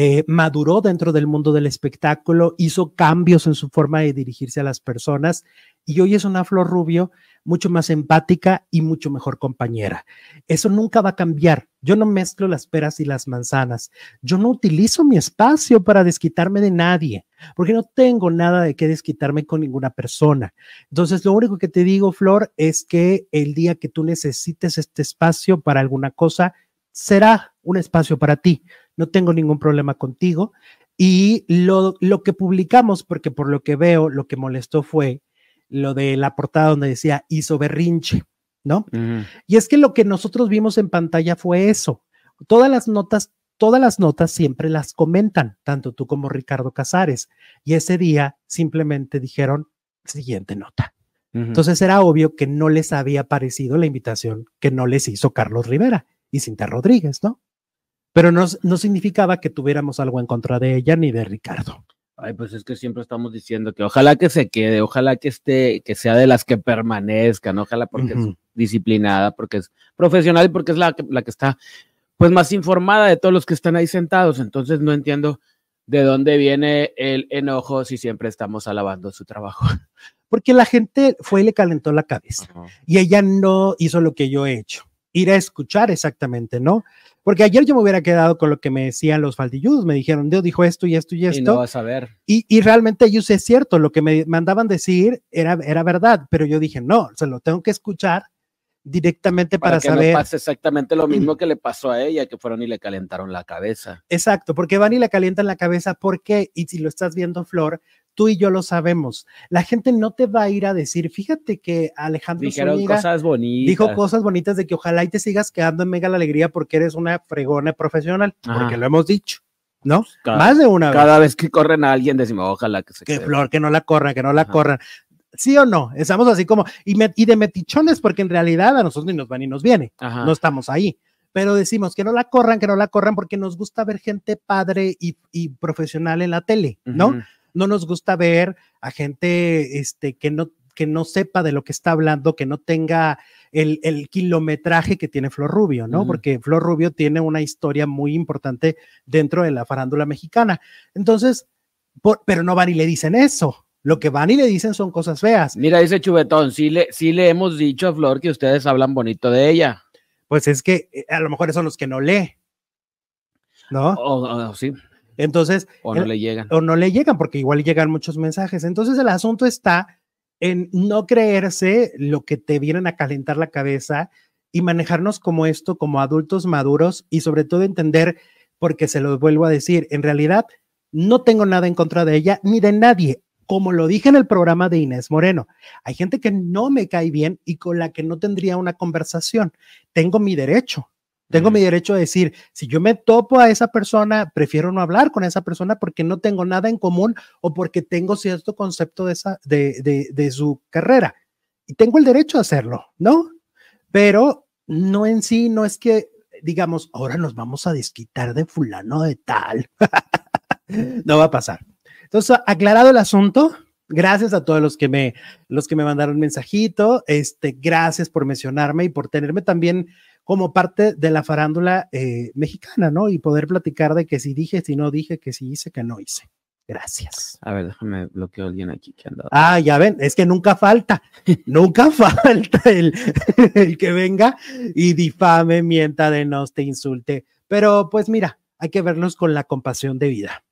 Eh, maduró dentro del mundo del espectáculo, hizo cambios en su forma de dirigirse a las personas y hoy es una flor rubio mucho más empática y mucho mejor compañera. Eso nunca va a cambiar. Yo no mezclo las peras y las manzanas. Yo no utilizo mi espacio para desquitarme de nadie, porque no tengo nada de qué desquitarme con ninguna persona. Entonces, lo único que te digo, Flor, es que el día que tú necesites este espacio para alguna cosa, será un espacio para ti. No tengo ningún problema contigo. Y lo, lo que publicamos, porque por lo que veo, lo que molestó fue lo de la portada donde decía hizo berrinche, ¿no? Y es que lo que nosotros vimos en pantalla fue eso. Todas las notas, todas las notas siempre las comentan, tanto tú como Ricardo Casares. Y ese día simplemente dijeron siguiente nota. Entonces era obvio que no les había parecido la invitación que no les hizo Carlos Rivera y Cinta Rodríguez, ¿no? Pero no, no significaba que tuviéramos algo en contra de ella ni de Ricardo. Ay, pues es que siempre estamos diciendo que ojalá que se quede, ojalá que esté, que sea de las que permanezcan, ojalá porque es disciplinada, porque es profesional y porque es la que, la que está pues más informada de todos los que están ahí sentados. Entonces no entiendo de dónde viene el enojo si siempre estamos alabando su trabajo. Porque la gente fue y le calentó la cabeza y ella no hizo lo que yo he hecho, ir a escuchar exactamente, ¿no? Porque ayer yo me hubiera quedado con lo que me decían los faldilludos, me dijeron, Dios dijo esto y esto y esto. Y no vas a ver. Y, y, realmente ellos es cierto, lo que me mandaban decir era, era verdad, pero yo dije, no, se lo tengo que escuchar directamente para, que saber. No pase exactamente lo mismo que le pasó a ella, que fueron y le calentaron la cabeza. Exacto, porque van y le calientan la cabeza, ¿por qué? Y si lo estás viendo, Flor, tú y yo lo sabemos. La gente no te va a ir a decir, fíjate que Alejandro Dijeron cosas bonitas. dijo cosas bonitas de que ojalá y te sigas quedando en Mega la Alegría porque eres una fregona profesional, porque lo hemos dicho. ¿No? Pues Más de una vez. Cada vez que corren a alguien decimos, ojalá que se Que Flor, que no la corran, que no la corran. ¿Sí o no? Estamos así como, y, y, de metichones, porque en realidad a nosotros ni nos va ni nos viene. No estamos ahí pero decimos que no la corran, que no la corran porque nos gusta ver gente padre y, y profesional en la tele, ¿no? No nos gusta ver a gente este, que, no, que no sepa de lo que está hablando, que no tenga el, kilometraje que tiene Flor Rubio, ¿no? Porque Flor Rubio tiene una historia muy importante dentro de la farándula mexicana. Entonces, pero no van y le dicen eso. Lo que van y le dicen son cosas feas. Mira, dice Chubetón, sí le, sí le hemos dicho a Flor que ustedes hablan bonito de ella. Pues es que eh, a lo mejor son los que no lee. ¿No? O, o- sí, Entonces, o no el- le llegan. o no le llegan porque igual llegan muchos mensajes. Entonces el asunto está en no creerse lo que te vienen a calentar la cabeza y manejarnos como esto, como adultos maduros y sobre todo entender, porque se lo vuelvo a decir, en realidad no tengo nada en contra de ella ni de nadie. Como lo dije en el programa de Inés Moreno, hay gente que no me cae bien y con la que no tendría una conversación. Tengo mi derecho. Tengo mi derecho a decir, si yo me topo a esa persona, prefiero no hablar con esa persona porque no tengo nada en común o porque tengo cierto concepto de, esa, de, de, de su carrera. Y tengo el derecho a hacerlo, ¿no? Pero no en sí, no es que digamos, ahora nos vamos a desquitar de fulano de tal. no va a pasar. Entonces, aclarado el asunto, gracias a todos los que me, los que me mandaron mensajito, este, gracias por mencionarme y por tenerme también como parte de la farándula eh, mexicana, ¿no? Y poder platicar de que si dije, si no dije, que si hice, que no hice. Gracias. A ver, déjame bloqueo a alguien aquí que anda. Ah, ya ven, es que nunca falta, nunca falta el, el que venga y difame, mienta, denoste, insulte. Pero pues mira, hay que vernos con la compasión de vida.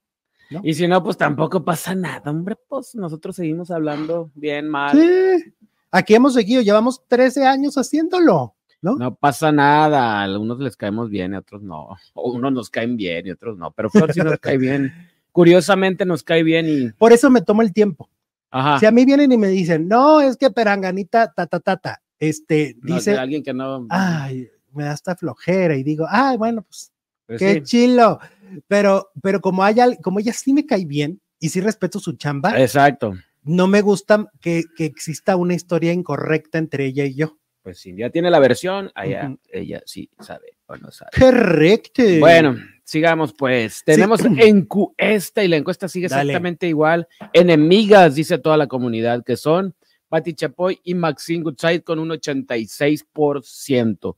Y si no, pues tampoco pasa nada, hombre, pues nosotros seguimos hablando bien, mal. Sí, aquí hemos seguido, llevamos 13 años haciéndolo, ¿no? No pasa nada, a algunos les caemos bien y a otros no. O unos nos caen bien y otros no, pero Flor sí nos cae bien. Curiosamente nos cae bien y... Por eso me tomo el tiempo. Ajá. Si a mí vienen y me dicen, no, es que Peranganita, ta, ta, ta, ta, este, no, dice, alguien que no... ay, me da hasta flojera y digo, ay, bueno, pues pues qué sí. chilo. Pero, pero como, haya, como ella sí me cae bien y sí respeto su chamba, Exacto. no me gusta que, que exista una historia incorrecta entre ella y yo. Pues si ya tiene la versión, allá ella sí sabe o no sabe. Correcto. Bueno, sigamos pues. Tenemos encuesta y la encuesta sigue Dale. exactamente igual. Enemigas, dice toda la comunidad, que son Pati Chapoy y Maxine Goodside con un 86%.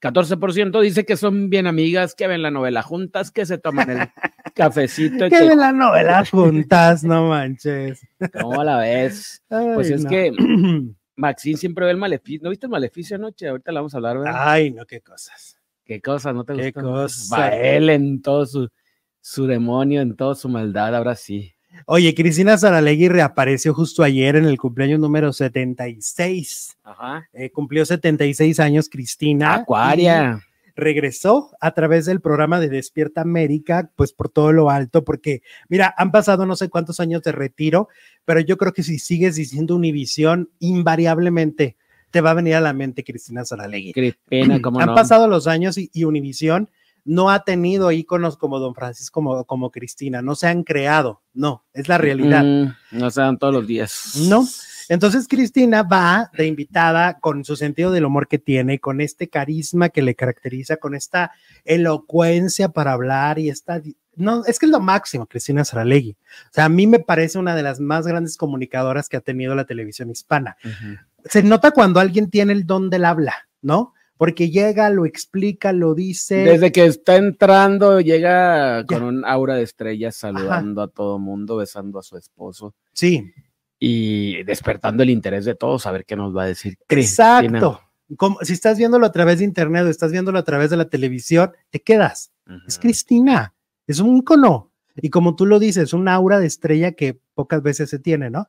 14% dice que son bien amigas, que ven la novela juntas, que se toman el cafecito. que ven la novela juntas, no manches. ¿Cómo la ves? Pues es no. que Maxine siempre ve el maleficio. ¿No viste el maleficio anoche? Ahorita la vamos a hablar, ¿verdad? Ay, no, qué cosas. ¿Qué cosas? ¿No te Qué gustan? cosa. Va él en todo su, su demonio, en toda su maldad, ahora sí. Oye, Cristina Saralegui reapareció justo ayer en el cumpleaños número 76. Ajá. Eh, cumplió 76 años Cristina. Acuaria. Regresó a través del programa de Despierta América, pues por todo lo alto, porque mira, han pasado no sé cuántos años de retiro, pero yo creo que si sigues diciendo Univisión, invariablemente te va a venir a la mente Cristina Saralegui. Qué pena, como Han no. pasado los años y, y Univisión no ha tenido íconos como Don Francisco, como, como Cristina, no se han creado, no, es la realidad. Mm, no se dan todos los días. No. Entonces Cristina va de invitada con su sentido del humor que tiene, con este carisma que le caracteriza, con esta elocuencia para hablar y esta... No, es que es lo máximo, Cristina Saralegui. O sea, a mí me parece una de las más grandes comunicadoras que ha tenido la televisión hispana. Se nota cuando alguien tiene el don del habla, ¿no? Porque llega, lo explica, lo dice. Desde que está entrando, llega con Ya. un aura de estrellas saludando a todo mundo, besando a su esposo Sí, y despertando el interés de todos a ver qué nos va a decir. Cristina. exacto. Como, si estás viéndolo a través de internet o estás viéndolo a través de la televisión, te quedas. Es Cristina, es un ícono. Y como tú lo dices, un aura de estrella que pocas veces se tiene, ¿no?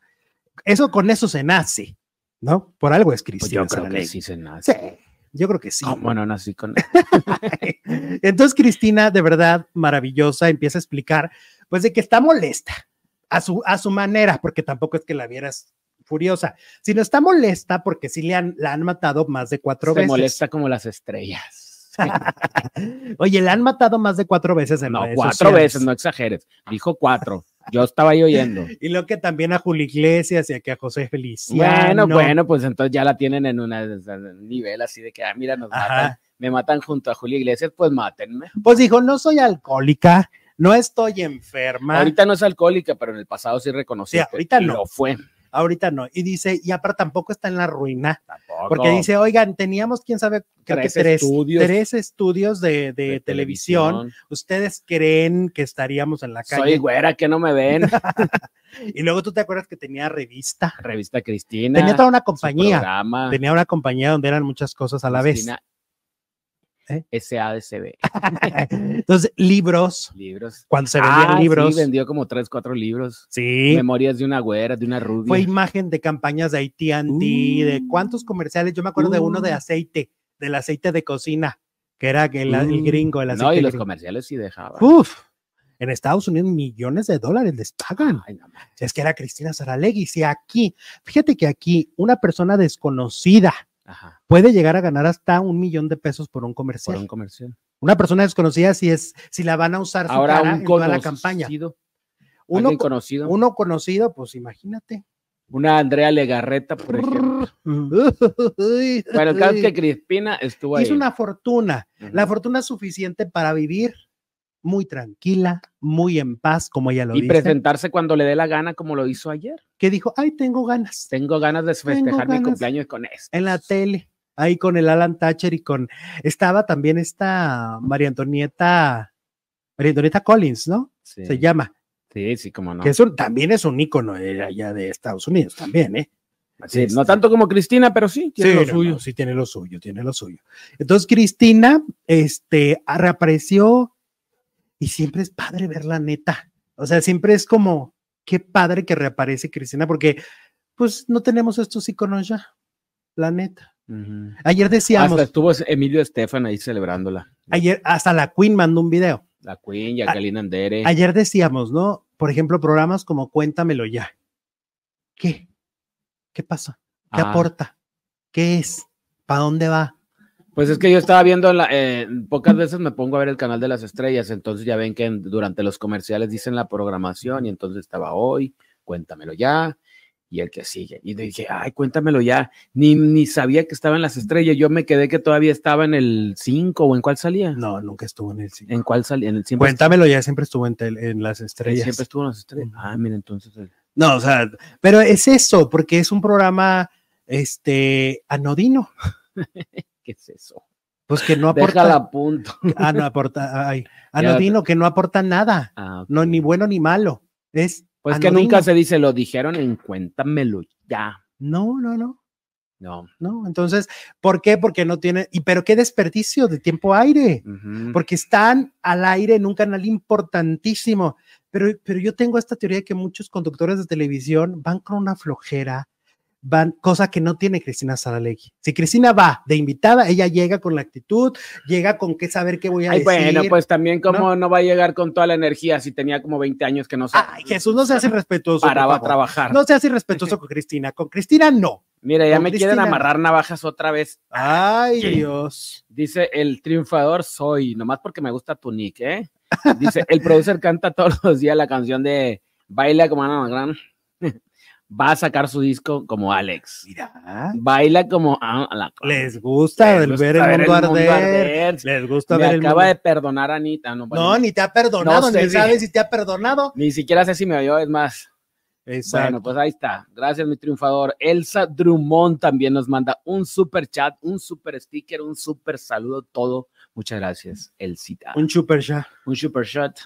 Eso con eso se nace, ¿no? Por algo es Pues Cristina. yo creo que sí se nace. Sí, yo creo que sí. ¿Cómo no nací con Entonces Cristina, de verdad, maravillosa, empieza a explicar, pues, de que está molesta a su, a su manera, porque tampoco es que la vieras furiosa, sino está molesta porque sí le han, la han matado más de cuatro Se veces. molesta como las estrellas. Oye, la han matado más de cuatro veces en No, redes cuatro sociales. veces, no exageres. Dijo cuatro. Yo estaba ahí oyendo. Y lo que también a Julio Iglesias y a que a José Feliciano. Bueno, bueno, pues entonces ya la tienen en una- un nivel así de que, ah, mira, nos matan. Me matan junto a Julio Iglesias, pues mátenme. Pues dijo, no soy alcohólica, no estoy enferma. Ahorita no es alcohólica, pero en el pasado sí que ahorita no. lo fue. ahorita no. Y dice, y aparte tampoco está en la ruina, Tampoco. porque dice, oigan, teníamos, quién sabe, creo Tres que tres estudios. tres estudios de, de De televisión. ¿Ustedes creen que estaríamos en la Soy calle? güera que no me ven. Y luego tú te acuerdas que tenía revista, Revista Cristina. tenía toda una compañía, programa, tenía una compañía donde eran muchas cosas a la vez. ¿Eh? SADCB. Entonces, libros, Libros. cuando se vendían Ah, libros, Sí, vendió como tres, cuatro libros. sí, Memorias de una güera, de una rubia. fue imagen de campañas de AT&T, de Uh. cuántos comerciales, yo me acuerdo de uno de Uh. aceite, del aceite de cocina, que era el, el Uh, gringo, el aceite No, y los gringo. comerciales sí dejaban. Uf, en Estados Unidos millones de dólares les pagan. Ay, no. Es que era Cristina Saralegui. Si aquí, fíjate que aquí una persona desconocida Ajá. puede llegar a ganar hasta un millón de pesos por un Por comercial. un comercial. Una persona desconocida si es, si la van a usar su Ahora cara un en toda la campaña. Uno, conocido. uno conocido, pues imagínate. Una Andrea Legarreta, por ejemplo. Bueno, el caso es que Crispina estuvo ahí. hizo una fortuna. La fortuna suficiente para vivir muy tranquila, muy en paz, como ella lo y dice. presentarse cuando le dé la gana, como lo hizo ayer. Que dijo, ay, tengo ganas. Tengo ganas de festejar mi cumpleaños con esto. en la tele, ahí con el Alan Thatcher y con, estaba también esta María Antonieta, María Antonieta Collins, ¿no? Sí, Se llama, sí, sí, como no. que es un- también es un ícono de allá de Estados Unidos, también, ¿eh? Sí, Este- no tanto como Cristina, pero sí, tiene Sí, lo suyo. no, sí tiene lo suyo, tiene lo suyo. Entonces Cristina, este, reapareció y siempre es padre verla neta. O sea, siempre es como, qué padre que reaparece Cristina, porque pues no tenemos estos íconos ya, la neta. Ayer decíamos, Hasta estuvo Emilio Estefan ahí celebrándola. ayer hasta la Queen mandó un video. La Queen, Jacqueline Andere. Ayer decíamos, ¿no? Por ejemplo, programas como Cuéntamelo ya. ¿Qué? ¿Qué pasa? ¿Qué Ah, aporta? ¿Qué es? ¿Para dónde va? Pues es que yo estaba viendo, la, eh, pocas veces me pongo a ver el canal de las estrellas, entonces ya ven que en- durante los comerciales dicen la programación y entonces estaba hoy, cuéntamelo ya, y el que sigue. Y dije, ay, cuéntamelo ya, ni, ni sabía que estaba en las estrellas, yo me quedé que todavía estaba en el 5 o en cuál salía. No, nunca estuvo en el cine. ¿En cuál salía? En el siempre, Cuéntamelo ya, siempre estuvo en, tel- en las estrellas. siempre estuvo en las estrellas. Ah, mira, entonces. eh, No, o sea, pero es eso, porque es un programa, este, anodino, ¿Qué es eso? pues que no aporta, Déjala punto. ah, no aporta, ay, anodino, que no aporta nada, Ah, no, ni bueno ni malo, es pues que nunca se dice, lo dijeron en cuéntamelo ya. No, no, no. No. ¿no? Entonces, ¿por qué? Porque no tiene, y pero qué desperdicio de tiempo aire, porque están al aire en un canal importantísimo, pero, pero yo tengo esta teoría de que muchos conductores de televisión van con una flojera, van, cosa que no tiene Cristina Saralegui. Si Cristina va de invitada, ella llega con la actitud, llega con qué saber qué voy a Ay, decir. bueno, pues también como ¿no? va a llegar con toda la energía si tenía como 20 años que no se Ay, Jesús, no seas irrespetuoso. paraba a trabajar. No seas irrespetuoso con Cristina. Con Cristina, no. Mira, ya con me quieren amarrar navajas otra vez. Ay. Dios. Dice el triunfador soy, nomás porque me gusta tu nick, ¿eh? Dice, el producer canta todos los días la canción de Baila como Ana Gran. Va a sacar su disco como Alex. Mira. Baila como Ana Les gusta Les el gusta ver el mundo arder. arder. Les gusta Me ver el acaba mundo. de perdonar a Anita. No, ni te ha perdonado, No sé ni si- sabes si te ha perdonado. ni siquiera sé si me oyó, es más. Exacto. Bueno, pues ahí está. Gracias, mi triunfador. Elsa Drummond también nos manda un super chat, un super sticker, un super saludo, todo. Muchas gracias, Elsita. un super ya. Un super shot.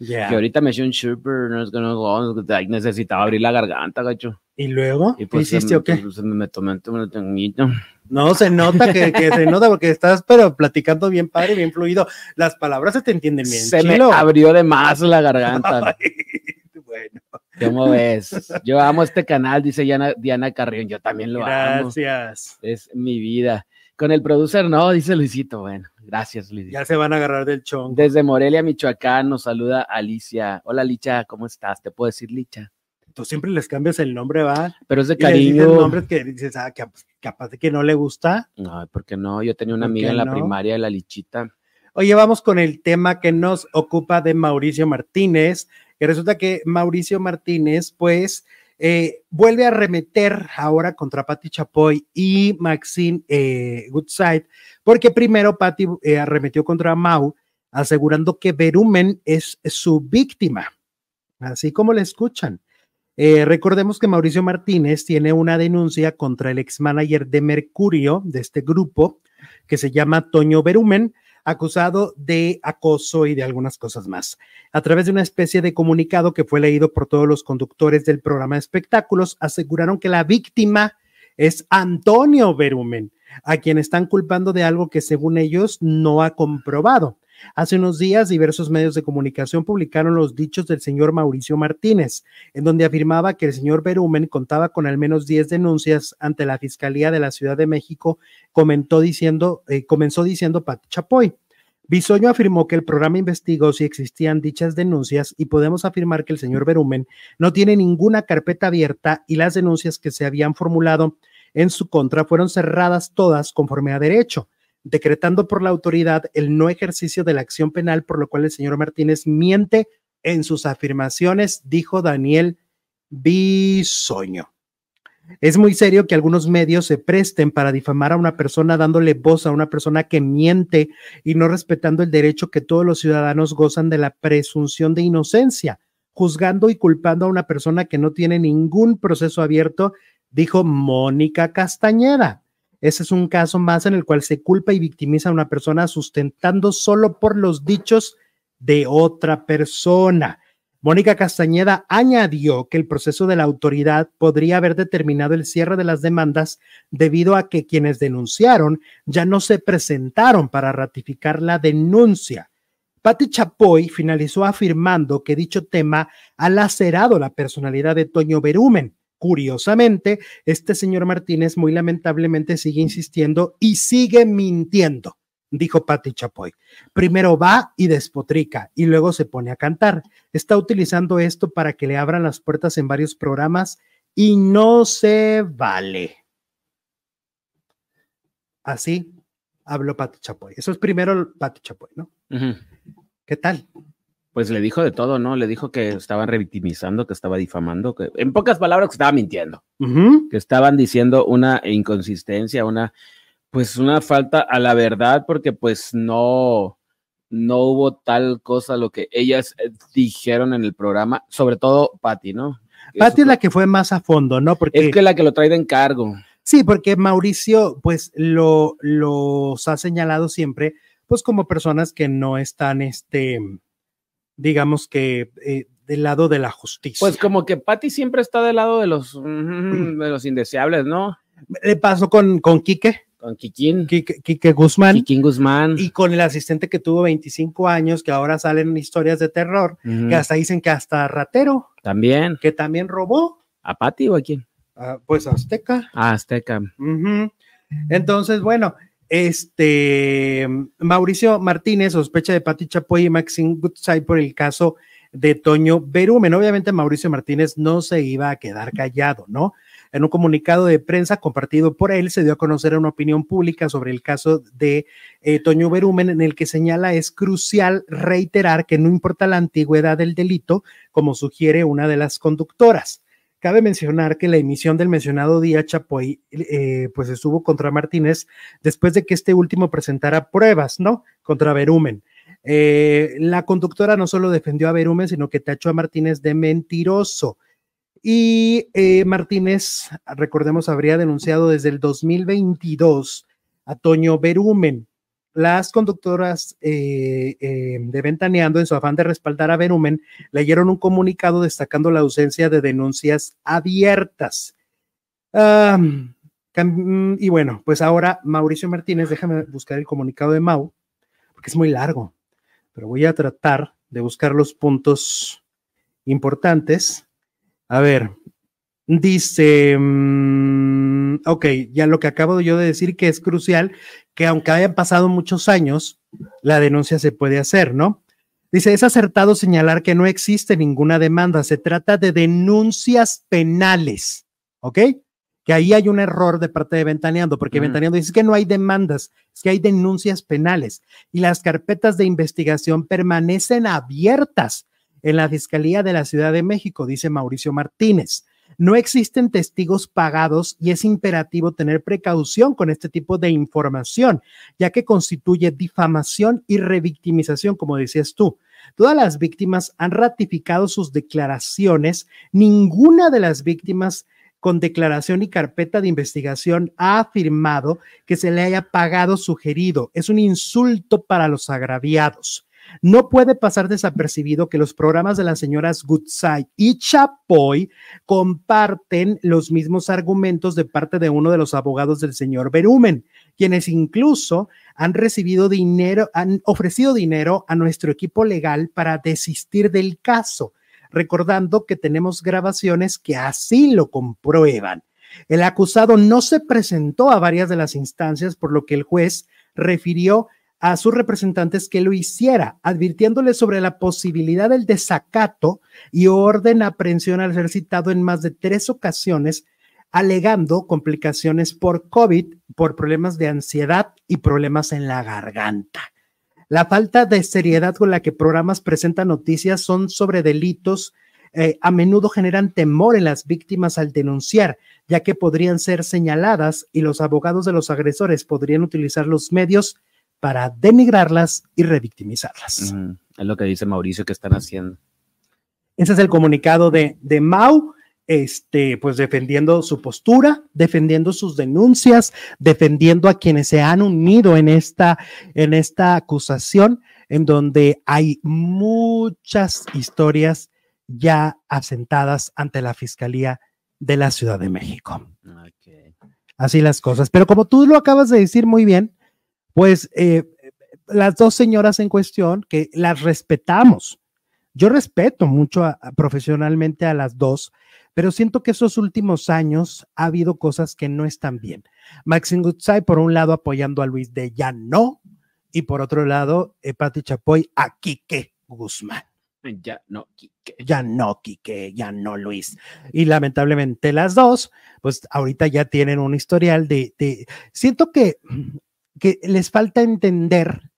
Ya. Que ahorita me hizo un super, no es que no, necesitaba abrir la garganta, gacho. ¿Y luego? Y ¿Qué pues hiciste se, o qué? pues, se me tomé un tenguito. No, se nota que, que se nota porque estás, pero platicando bien padre, bien fluido. Las palabras se te entienden bien. Se me abrió de más la garganta. bueno, ¿Cómo ves? Yo amo este canal, dice Diana, Diana Carrión. Yo también lo amo. gracias. Es mi vida. Con el producer, no, dice Luisito. Bueno, gracias, Luisito. Ya se van a agarrar del chongo. Desde Morelia, Michoacán, nos saluda Alicia. Hola, Licha, ¿cómo estás? ¿Te puedo decir Licha? Tú siempre les cambias el nombre, va. Pero es de cariño. nombres que dices, ah, cap- capaz de que no le gusta. No, ¿por qué no? Yo tenía una ¿Por amiga en la no? primaria, la Lichita. Oye, vamos con el tema que nos ocupa de Mauricio Martínez, que resulta que Mauricio Martínez, pues, eh, vuelve a remeter ahora contra Patti Chapoy y Maxine eh, Goodside, porque primero Patti eh, arremetió contra Mau, asegurando que Berumen es su víctima, así como le escuchan. Eh, recordemos que Mauricio Martínez tiene una denuncia contra el ex manager de Mercurio, de este grupo, que se llama Toño Berumen, acusado de acoso y de algunas cosas más. A través de una especie de comunicado que fue leído por todos los conductores del programa de espectáculos, aseguraron que la víctima es Antonio Berumen, a quien están culpando de algo que según ellos no ha comprobado. Hace unos días, diversos medios de comunicación publicaron los dichos del señor Mauricio Martínez, en donde afirmaba que el señor Berumen contaba con al menos 10 denuncias ante la Fiscalía de la Ciudad de México, comentó diciendo, eh, comenzó diciendo Pat Chapoy. Bisoño afirmó que el programa investigó si existían dichas denuncias y podemos afirmar que el señor Berumen no tiene ninguna carpeta abierta y las denuncias que se habían formulado en su contra fueron cerradas todas conforme a derecho decretando por la autoridad el no ejercicio de la acción penal, por lo cual el señor Martínez miente en sus afirmaciones, dijo Daniel Bisoño. Es muy serio que algunos medios se presten para difamar a una persona dándole voz a una persona que miente y no respetando el derecho que todos los ciudadanos gozan de la presunción de inocencia, juzgando y culpando a una persona que no tiene ningún proceso abierto, dijo Mónica Castañeda. Ese es un caso más en el cual se culpa y victimiza a una persona sustentando solo por los dichos de otra persona. Mónica Castañeda añadió que el proceso de la autoridad podría haber determinado el cierre de las demandas debido a que quienes denunciaron ya no se presentaron para ratificar la denuncia. Patti Chapoy finalizó afirmando que dicho tema ha lacerado la personalidad de Toño Berumen, Curiosamente, este señor Martínez muy lamentablemente sigue insistiendo y sigue mintiendo, dijo Patti Chapoy. Primero va y despotrica y luego se pone a cantar. Está utilizando esto para que le abran las puertas en varios programas y no se vale. Así habló Patti Chapoy. Eso es primero Patti Chapoy, ¿no? ¿Qué tal? Pues le dijo de todo, ¿no? Le dijo que estaban revictimizando, que estaba difamando, que en pocas palabras que estaba mintiendo, que estaban diciendo una inconsistencia, una, pues una falta a la verdad, porque pues no, no hubo tal cosa lo que ellas eh, dijeron en el programa, sobre todo Patti, ¿no? Patti es la que fue más a fondo, ¿no? Porque es que la que lo trae de encargo. Sí, porque Mauricio, pues lo, los ha señalado siempre, pues como personas que no están, este, digamos que eh, del lado de la justicia. Pues como que Patty siempre está del lado de los, de los indeseables, ¿no? Le pasó con, con Quique. Con Kikín. Quique, Guzmán. Kikín Guzmán. Y con el asistente que tuvo 25 años, que ahora salen historias de terror, que hasta dicen que hasta ratero. También. Que también robó. ¿A Patty o a quién? Ah, pues Azteca. Ah, Azteca. Entonces, bueno, este Mauricio Martínez sospecha de Pati Chapoy y Maxine Goodside por el caso de Toño Berumen. Obviamente Mauricio Martínez no se iba a quedar callado, ¿no? En un comunicado de prensa compartido por él se dio a conocer una opinión pública sobre el caso de eh, Toño Berumen en el que señala es crucial reiterar que no importa la antigüedad del delito, como sugiere una de las conductoras. Cabe mencionar que la emisión del mencionado día Chapoy, eh, pues estuvo contra Martínez después de que este último presentara pruebas, ¿no? Contra Berumen. Eh, la conductora no solo defendió a Berumen, sino que tachó a Martínez de mentiroso. Y eh, Martínez, recordemos, habría denunciado desde el 2022 a Toño Berumen las conductoras eh, eh, de Ventaneando, en su afán de respaldar a Berumen, leyeron un comunicado destacando la ausencia de denuncias abiertas. y bueno, pues ahora Mauricio Martínez, déjame buscar el comunicado de Mau, porque es muy largo, pero voy a tratar de buscar los puntos importantes. A ver, dice, mm, ok, ya lo que acabo yo de decir que es crucial que aunque hayan pasado muchos años, la denuncia se puede hacer, ¿no? Dice, es acertado señalar que no existe ninguna demanda, se trata de denuncias penales, ¿ok? Que ahí hay un error de parte de Ventaneando, porque Ventaneando dice que no hay demandas, es que hay denuncias penales y las carpetas de investigación permanecen abiertas en la Fiscalía de la Ciudad de México, dice Mauricio Martínez. No existen testigos pagados y es imperativo tener precaución con este tipo de información, ya que constituye difamación y revictimización, como decías tú. Todas las víctimas han ratificado sus declaraciones. Ninguna de las víctimas con declaración y carpeta de investigación ha afirmado que se le haya pagado sugerido. Es un insulto para los agraviados. No puede pasar desapercibido que los programas de las señoras Goodside y Chapoy comparten los mismos argumentos de parte de uno de los abogados del señor Berumen, quienes incluso han recibido dinero, han ofrecido dinero a nuestro equipo legal para desistir del caso, recordando que tenemos grabaciones que así lo comprueban. El acusado no se presentó a varias de las instancias, por lo que el juez refirió a sus representantes que lo hiciera, advirtiéndole sobre la posibilidad del desacato y orden aprehensión al ser citado en más de tres ocasiones, alegando complicaciones por COVID, por problemas de ansiedad y problemas en la garganta. La falta de seriedad con la que programas presentan noticias son sobre delitos eh, a menudo generan temor en las víctimas al denunciar, ya que podrían ser señaladas y los abogados de los agresores podrían utilizar los medios para denigrarlas y revictimizarlas. Es lo que dice Mauricio que están haciendo. Ese es el comunicado de, de Mau, este, pues defendiendo su postura, defendiendo sus denuncias, defendiendo a quienes se han unido en esta, en esta acusación, en donde hay muchas historias ya asentadas ante la Fiscalía de la Ciudad de México. Así las cosas. Pero como tú lo acabas de decir muy bien, pues eh, las dos señoras en cuestión, que las respetamos. Yo respeto mucho profesionalmente a las dos, pero siento que esos últimos años ha habido cosas que no están bien. Maxine Goodside, por un lado, apoyando a Luis de ya no, y por otro lado, eh, Pati Chapoy a Quique Guzmán. Ya no, Quique. Ya no, Quique, ya no, Luis. Y lamentablemente las dos, pues ahorita ya tienen un historial de, de siento que que les falta entender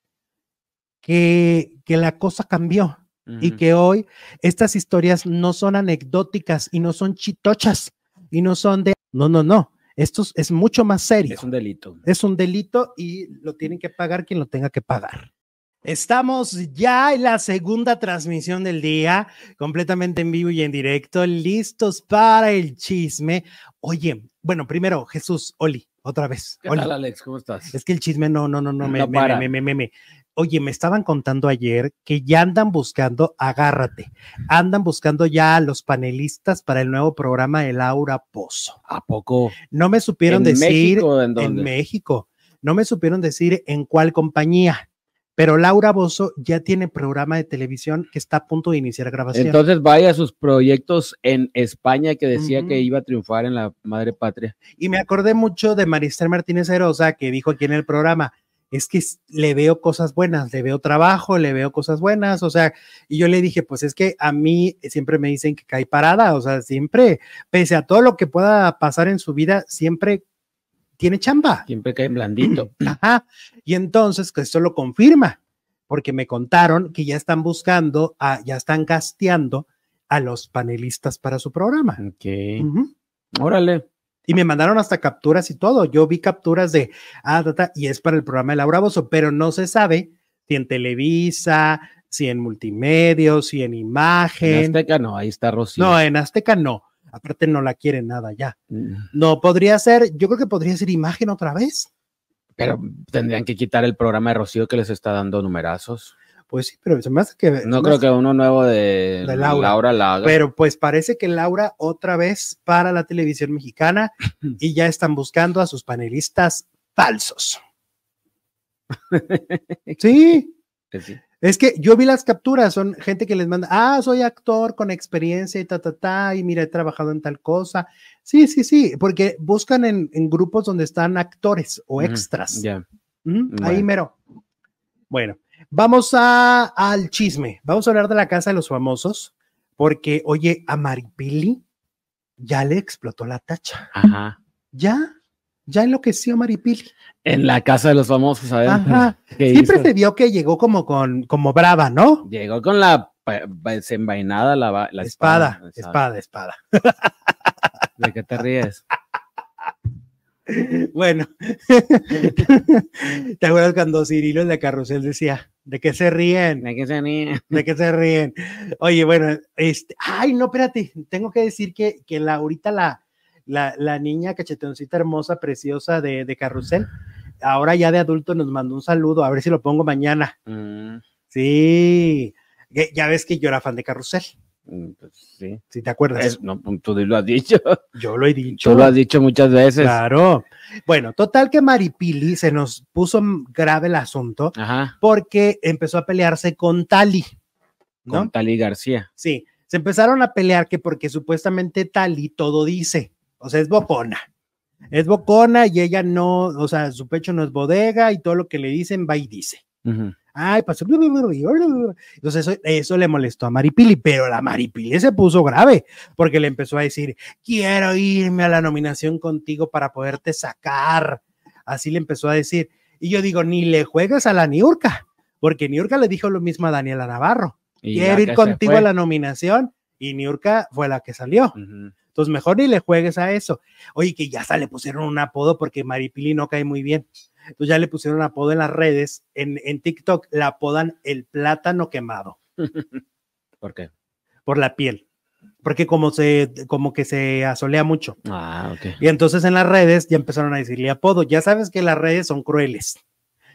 que, que la cosa cambió y que hoy estas historias no son anecdóticas y no son chitochas y no son de, no, no, no, esto es mucho más serio. Es un delito. Es un delito y lo tienen que pagar quien lo tenga que pagar. Estamos ya en la segunda transmisión del día, completamente en vivo y en directo, listos para el chisme. Oye, bueno, primero, Jesús, Oli, otra vez. ¿Qué tal, Alex? ¿Cómo estás? Es que el chisme no, no, no, no, me, me, me, me, me, Oye, me estaban contando ayer que ya andan buscando, agárrate, andan buscando ya a los panelistas para el nuevo programa de Laura Pozo. ¿A poco? No me supieron ¿En decir México, ¿en, dónde? en México, no me supieron decir en cuál compañía. Pero Laura Bozo ya tiene programa de televisión que está a punto de iniciar grabación. Entonces vaya a sus proyectos en España que decía uh -huh. que iba a triunfar en la madre patria. Y me acordé mucho de Maristel Martínez Erosa que dijo aquí en el programa, es que le veo cosas buenas, le veo trabajo, le veo cosas buenas, o sea, y yo le dije, pues es que a mí siempre me dicen que cae parada, o sea, siempre, pese a todo lo que pueda pasar en su vida, siempre tiene chamba. Siempre cae blandito. Ajá. Y entonces, que esto lo confirma, porque me contaron que ya están buscando, a, ya están casteando a los panelistas para su programa. Ok. Uh -huh. Órale. Y me mandaron hasta capturas y todo. Yo vi capturas de, ah, tata, y es para el programa de Laura Bozo, pero no se sabe si en Televisa, si en multimedios, si en imagen. En Azteca no, ahí está Rocío. No, en Azteca no. Aparte no la quieren nada ya. No, podría ser, yo creo que podría ser imagen otra vez. Pero tendrían que quitar el programa de Rocío que les está dando numerazos. Pues sí, pero se me hace que. No creo que uno nuevo de, de Laura. Laura la haga. Pero pues parece que Laura otra vez para la televisión mexicana y ya están buscando a sus panelistas falsos. sí. sí. Es que yo vi las capturas, son gente que les manda, ah, soy actor con experiencia y ta, ta, ta, y mira, he trabajado en tal cosa. Sí, sí, sí, porque buscan en, en grupos donde están actores o extras. Mm, yeah. ¿Mm? Bueno. Ahí mero. Bueno, vamos a, al chisme. Vamos a hablar de la casa de los famosos, porque, oye, a Maripili ya le explotó la tacha. Ajá. Ya, ya enloqueció Maripili. En la casa de los famosos, ¿sabes? Ajá. Siempre hizo? se vio que llegó como con, como brava, ¿no? Llegó con la desenvainada la, la espada, espada, espada, espada. ¿De qué te ríes? Bueno, ¿te acuerdas cuando Cirilo en la carrusel decía, ¿De qué se ríen? ¿De qué se ríen? ¿De qué se ríen? Oye, bueno, este, ay, no, espérate, tengo que decir que, que la, ahorita la, la, la niña cachetoncita hermosa, preciosa de, de Carrusel, ahora ya de adulto nos mandó un saludo, a ver si lo pongo mañana. Mm, Sí, ya- ves que yo era fan de Carrusel, mm, pues sí. si te acuerdas. Es- no, pues, tú lo has dicho. yo lo he dicho. Tú lo has dicho muchas veces. Claro. Bueno, total que Maripili se nos puso grave el asunto Ajá. porque empezó a pelearse con Tali, ¿no? Con Tali García. Sí, se empezaron a pelear que porque supuestamente Tali todo dice, o sea, es bocona. Es bocona y ella no, o sea, su pecho no es bodega y todo lo que le dicen va y dice. Ay, pasó. Entonces eso, eso le molestó a Maripili, pero la Maripili se puso grave porque le empezó a decir, quiero irme a la nominación contigo para poderte sacar. Así le empezó a decir. Y yo digo, ni le juegues a la Niurka, porque Niurka le dijo lo mismo a Daniela Navarro. Y Quiero ir contigo a la nominación y Niurka fue la que salió. Ujú. Entonces, mejor ni le juegues a eso. Oye, que ya hasta le pusieron un apodo porque Maripili no cae muy bien. Entonces ya le pusieron un apodo en las redes, en, en TikTok la apodan el plátano quemado ¿Por qué? por la piel, porque como se, como que se asolea mucho. Ah, ok. Y entonces en las redes ya empezaron a decirle apodo. Ya sabes que las redes son crueles.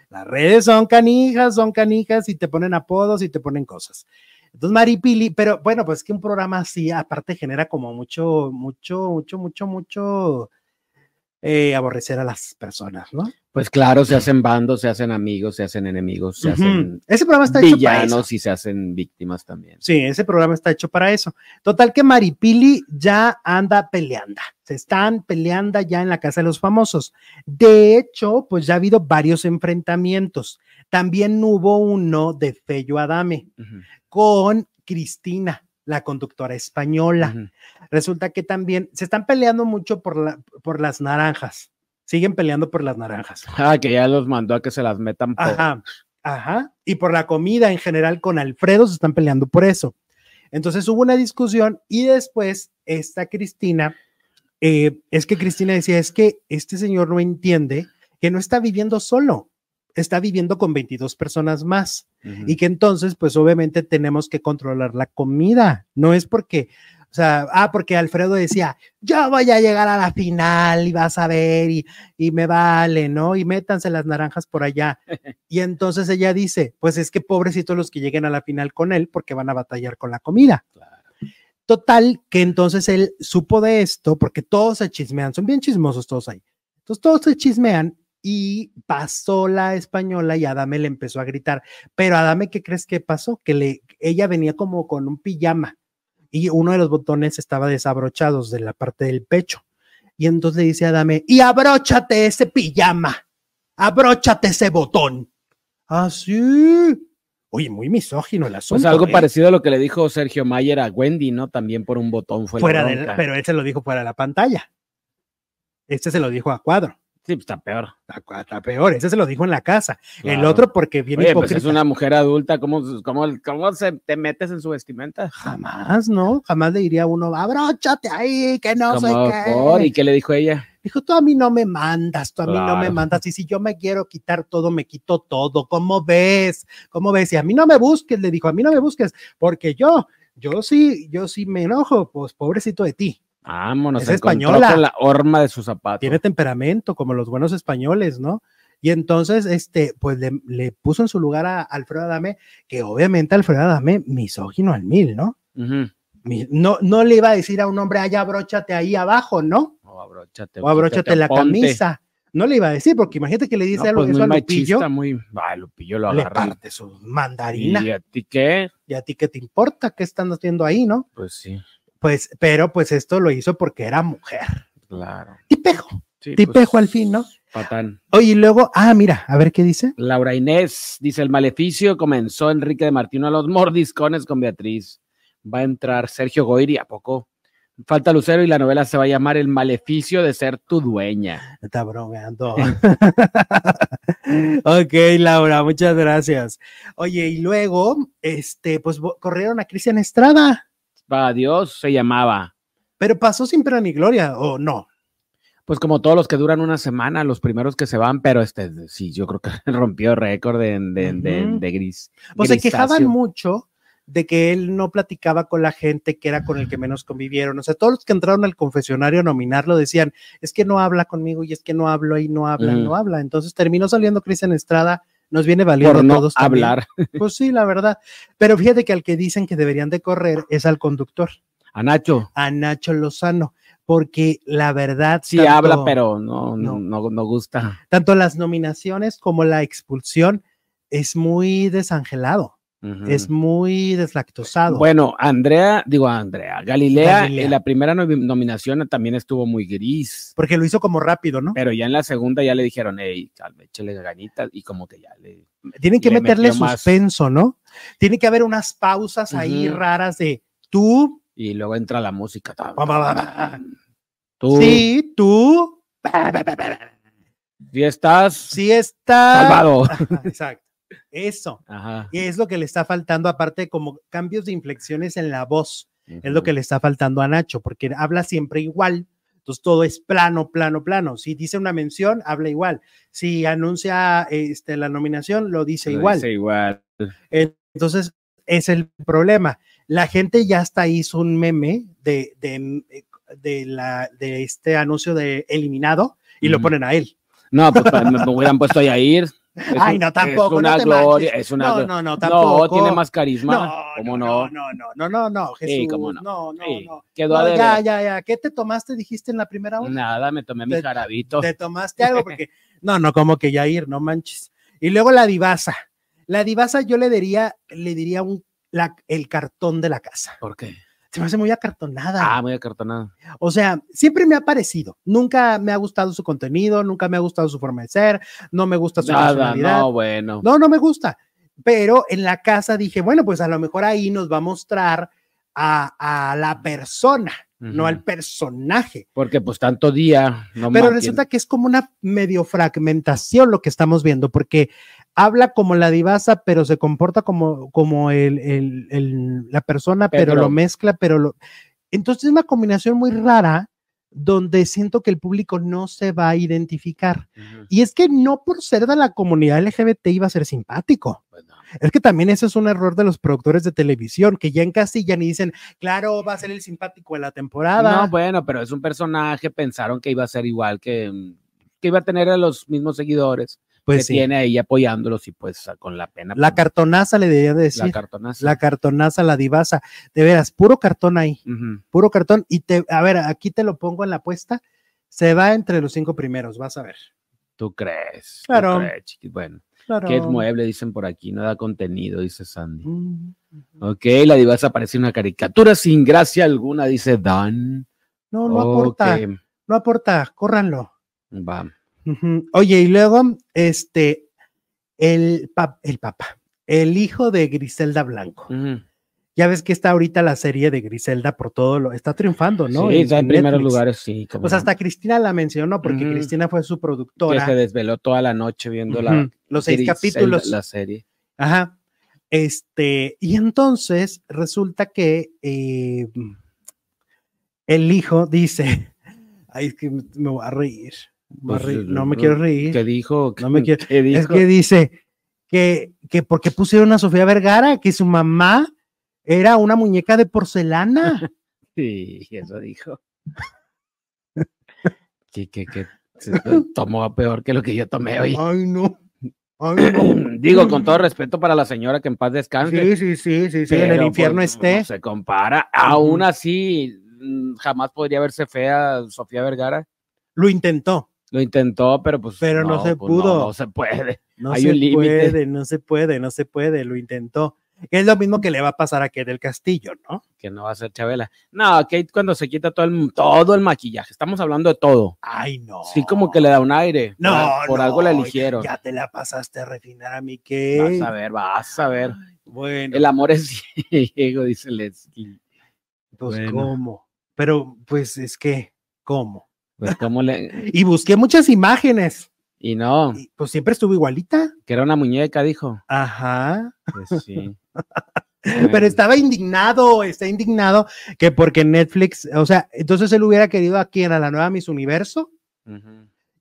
Las redes son canijas, son canijas y te ponen apodos y te ponen cosas. Entonces Maripili, pero bueno, pues que un programa así aparte genera como mucho, mucho, mucho, mucho, mucho eh, aborrecer a las personas, ¿no? Pues claro, se hacen bandos, se hacen amigos, se hacen enemigos, se hacen Ese programa está hecho para eso. villanos y se hacen víctimas también. Sí, ese programa está hecho para eso. Total que Maripili ya anda peleando. Se están peleando ya en la casa de los famosos. De hecho, pues ya ha habido varios enfrentamientos. También hubo uno de Fello Adame con Cristina, la conductora española. Resulta que también se están peleando mucho por, la, por las naranjas. Siguen peleando por las naranjas. Ah, que ya los mandó a que se las metan por. Ajá, ajá. Y por la comida en general con Alfredo se están peleando por eso. Entonces hubo una discusión y después esta Cristina, eh, es que Cristina decía, es que este señor no entiende que no está viviendo solo, está viviendo con 22 personas más y que entonces pues obviamente tenemos que controlar la comida. No es porque, o sea, ah, porque Alfredo decía, yo voy a llegar a la final y vas a ver y, y me vale, ¿no? Y métanse las naranjas por allá. Y entonces ella dice, pues es que pobrecitos los que lleguen a la final con él porque van a batallar con la comida. Claro. Total, que entonces él supo de esto porque todos se chismean, son bien chismosos todos ahí. Entonces todos se chismean y pasó la española y Adame le empezó a gritar. Pero Adame, ¿qué crees que pasó? Que le, ella venía como con un pijama y uno de los botones estaba desabrochados de la parte del pecho. Y entonces le dice a Adame, y abróchate ese pijama, abróchate ese botón. Así. Oye, muy misógino el asunto. Pues algo ¿eh? parecido a lo que le dijo Sergio Mayer a Wendy, ¿no? También por un botón fue la fuera de, bronca. pero él se lo dijo fuera de la pantalla. Este se lo dijo a cuadro. Sí, pues está peor. Está, está peor, ese se lo dijo en la casa. El Claro. otro porque viene Oye, pues es una mujer adulta, ¿cómo, cómo, cómo se te metes en su vestimenta? Jamás, ¿no? Jamás le diría a uno, abróchate ahí, que no sé qué. por, ¿Y qué le dijo ella? Dijo, tú a mí no me mandas, tú a mí no me Claro. mandas. Y si yo me quiero quitar todo, me quito todo. ¿Cómo ves? ¿Cómo ves? Y a mí no me busques, le dijo, a mí no me busques, porque yo, yo sí, yo sí me enojo, pues pobrecito de ti. Vámonos, Es española. con la horma de su zapato. Tiene temperamento, como los buenos españoles, ¿no? Y entonces, este, pues le, le puso en su lugar a Alfredo Adame, que obviamente Alfredo Adame, misógino al mil, ¿no? No, no le iba a decir a un hombre, ay, abróchate ahí abajo, ¿no? O abróchate. O abróchate la ponte. camisa. No le iba a decir, porque imagínate que le dice No, algo pues eso a Lupillo, machista, muy. Ay, Lupillo lo le agarra. parte su mandarina. ¿Y a ti qué? ¿Y a ti qué te importa? ¿Qué están haciendo ahí, no? Pues sí, Pues, pero pues esto lo hizo porque era mujer. claro. Tipejo, Sí, tipejo pues, al fin, ¿no? Patán. Oye, y luego, ah, mira, a ver qué dice. Laura Inés dice: el maleficio comenzó Enrique de Martino a los mordiscones con Beatriz. Va a entrar Sergio Goyri, ¿a poco? Falta Lucero y la novela se va a llamar El maleficio de ser tu dueña. Me Está bromeando. ok, Laura, muchas gracias. Oye, y luego, este, pues corrieron a Cristian Estrada, Para Dios se llamaba. pero pasó sin pena ni gloria, o no. Pues como todos los que duran una semana, los primeros que se van, pero este sí, yo creo que rompió récord de, de, de- de gris. Pues se quejaban mucho de que él no platicaba con la gente que era con el que menos convivieron. O sea, todos los que entraron al confesionario a nominarlo decían, es que no habla conmigo y es que no hablo y no habla no habla. Entonces terminó saliendo Cristian Estrada, nos viene valiendo Por a no todos también. hablar. Pues sí, la verdad. Pero fíjate que al que dicen que deberían de correr es al conductor, A Nacho. a Nacho Lozano, porque la verdad... Sí tanto- habla, pero no, No. no, no gusta. Tanto las nominaciones como la expulsión es muy desangelado, Es muy deslactosado. Bueno, Andrea, digo Andrea, Galilea, Galilea. en la primera nomi- nominación también estuvo muy gris, porque lo hizo como rápido, ¿no? pero ya en la segunda ya le dijeron, hey, calma, échale ganitas, y como que ya le... Tienen que le meterle más. suspenso, ¿no? Tiene que haber unas pausas ahí raras de tú, Y luego entra la música. Tú, sí, tú, si estás sí está. salvado. Exacto. Eso. Ajá. Y es lo que le está faltando, aparte como cambios de inflexiones en la voz, es lo que le está faltando a Nacho, porque habla siempre igual. Entonces todo es plano, plano, plano. Si dice una mención, habla igual. Si anuncia este, la nominación, lo dice Lo igual. dice igual. Entonces, es el problema. La gente ya hasta hizo un meme de, de, de la, de este anuncio de eliminado y lo ponen a él. No, pues pa- me, me hubieran puesto ahí a ir. Es Ay, un- no, tampoco. Es una no te gloria, manches. es una no, no, no, tampoco. No, tiene más carisma. No, ¿Cómo no, no? no, no, no, no, no, Jesús. Sí, cómo no. No, no, Sí, no. Quedó No, ya, ya, ya. ¿Qué te tomaste, dijiste en la primera hora? Nada, me tomé mi jarabito. Te tomaste algo porque, no, no, como que ya ir, no manches. Y luego la divasa. La divasa yo le diría, le diría un, la, el cartón de la casa. ¿Por qué? Se me hace muy acartonada. Ah, muy acartonado. O sea, siempre me ha parecido. Nunca me ha gustado su contenido, nunca me ha gustado su forma de ser, no me gusta su Nada, personalidad. no, bueno. No, no me gusta. Pero en la casa dije, bueno, pues a lo mejor ahí nos va a mostrar a, a la persona, no Ujú. al personaje. Porque pues tanto día. No Pero resulta que es como una medio fragmentación lo que estamos viendo, porque habla como la divasa, pero se comporta como, como el, el- el- la persona, pero lo mezcla, pero lo... Entonces es una combinación muy rara donde siento que el público no se va a identificar. Y es que no por ser de la comunidad LGBT iba a ser simpático. Es que también eso es un error de los productores de televisión, que ya encasillan y dicen, claro, va a ser el simpático de la temporada. No, bueno, pero es un personaje, pensaron que iba a ser igual que, que iba a tener a los mismos seguidores que pues sí. tiene ahí apoyándolos y pues con la pena. La pues, cartonaza le debería de decir. la cartonaza. la cartonaza, la divasa. De veras, puro cartón ahí, puro cartón. Y te, a ver, aquí te lo pongo en la apuesta. Se va entre los cinco primeros, vas a ver. ¿Tú crees? ¿Tú Claro. crees, chiqui? Bueno, Claro. que es mueble, dicen por aquí, no da contenido, dice Sandy. Mm, Ok, la divasa parece una caricatura sin gracia alguna, dice Dan. No, no aporta, no aporta, córranlo. Va. Oye, y luego, este, el, pap- el papá, el hijo de Griselda Blanco. Ya ves que está ahorita la serie de Griselda por todo lo, está triunfando, ¿no? Sí, está en primeros lugares, sí. Pues hasta Cristina la mencionó porque. Cristina fue su que productora. se desveló toda la noche viendo la, Los seis Griselda, capítulos. La serie. Ajá. Este, y entonces resulta que eh, el hijo dice, ay, es que me me voy a reír. Pues, reír, no me eh, quiero reír. ¿Qué dijo? No me quiero- ¿Qué dijo? Es que dice que, que porque pusieron a Sofía Vergara, que su mamá era una muñeca de porcelana. Sí, eso dijo. que, que, tomó peor que lo que yo tomé hoy. Ay, no. Ay, no. Digo, con todo respeto para la señora que en paz descanse. Sí, sí, sí, sí, sí, en el infierno pues, esté. No se compara. Aún así, mm, jamás podría verse fea Sofía Vergara. Lo intentó. Lo intentó, pero pues. Pero no se pues, no, pudo. No, se puede. No Hay se un puede, no se puede, no se puede, lo intentó. Es lo mismo que le va a pasar a Kate del Castillo, ¿no? Que no va a ser Chabela. No, Kate cuando se quita todo el, todo el maquillaje. Estamos hablando de todo. Ay, no. Sí, como que le da un aire. No, Por, por no, algo la eligieron. Ya te la pasaste a refinar a mi Vas Kate. a ver, vas a ver. Bueno, El amor es ciego, dice Leslie. pues bueno. cómo. Pero pues es que, ¿cómo? Pues cómo le... Y busqué muchas imágenes. Y no, y, pues siempre estuvo igualita. que era una muñeca, dijo. Ajá. Pues sí. Pero estaba indignado, está indignado que porque Netflix, o sea, entonces él hubiera querido a quién, a la nueva Miss Universo.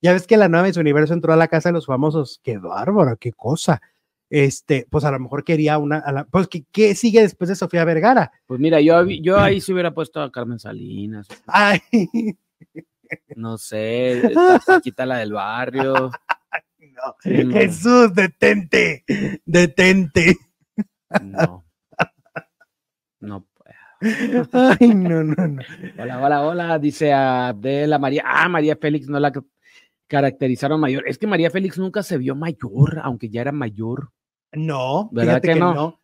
Ya ves que la nueva Miss Universo entró a la casa de los famosos. Qué bárbaro, qué cosa. Este, pues a lo mejor quería una, a la- pues ¿qué, qué sigue después de Sofía Vergara? Pues mira, yo, yo ahí se hubiera puesto a Carmen Salinas, Ay, no sé, Paquita la del barrio. no. Sí, no. Jesús, detente, detente. No. No puedo. Ay, no, no, no. Hola, hola, hola, dice Abdela María. Ah, María Félix no la ca- caracterizaron mayor. Es que María Félix nunca se vio mayor, aunque ya era mayor. No, ¿Verdad que, no? no?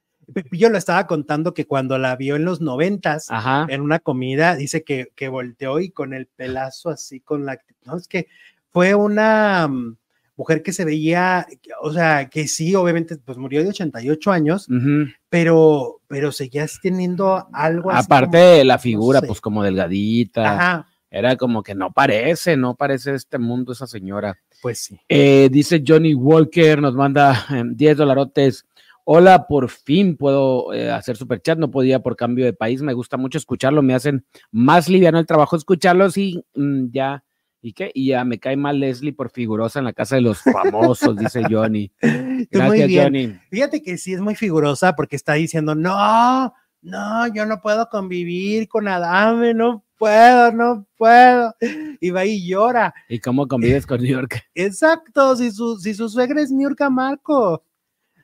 Yo lo estaba contando que cuando la vio en los noventas, en una comida, dice que, que volteó y con el pelazo así, con la... No, es que fue una mm, mujer que se veía, o sea, que sí, obviamente, pues murió de 88 años, Ujú. pero, pero seguías teniendo algo así Aparte como- de la figura, sé. pues como delgadita. Ajá, Era como que no parece, no parece este mundo esa señora. pues sí. Eh, dice Johnny Walker, nos manda eh, 10 dolarotes. Hola, por fin puedo eh, hacer super chat. No podía por cambio de país. Me gusta mucho escucharlo. Me hacen más liviano el trabajo escucharlos y mm, ya. ¿Y qué? Y ya me cae mal Leslie por figurosa en la casa de los famosos, dice Johnny. Muy Gracias, bien. Johnny. Fíjate que sí es muy figurosa porque está diciendo, no, no, yo no puedo convivir con Adame, no puedo, no puedo. Y va y llora. ¿Y cómo convives con New York? Exacto, si su, si su suegra es Niurka Marco,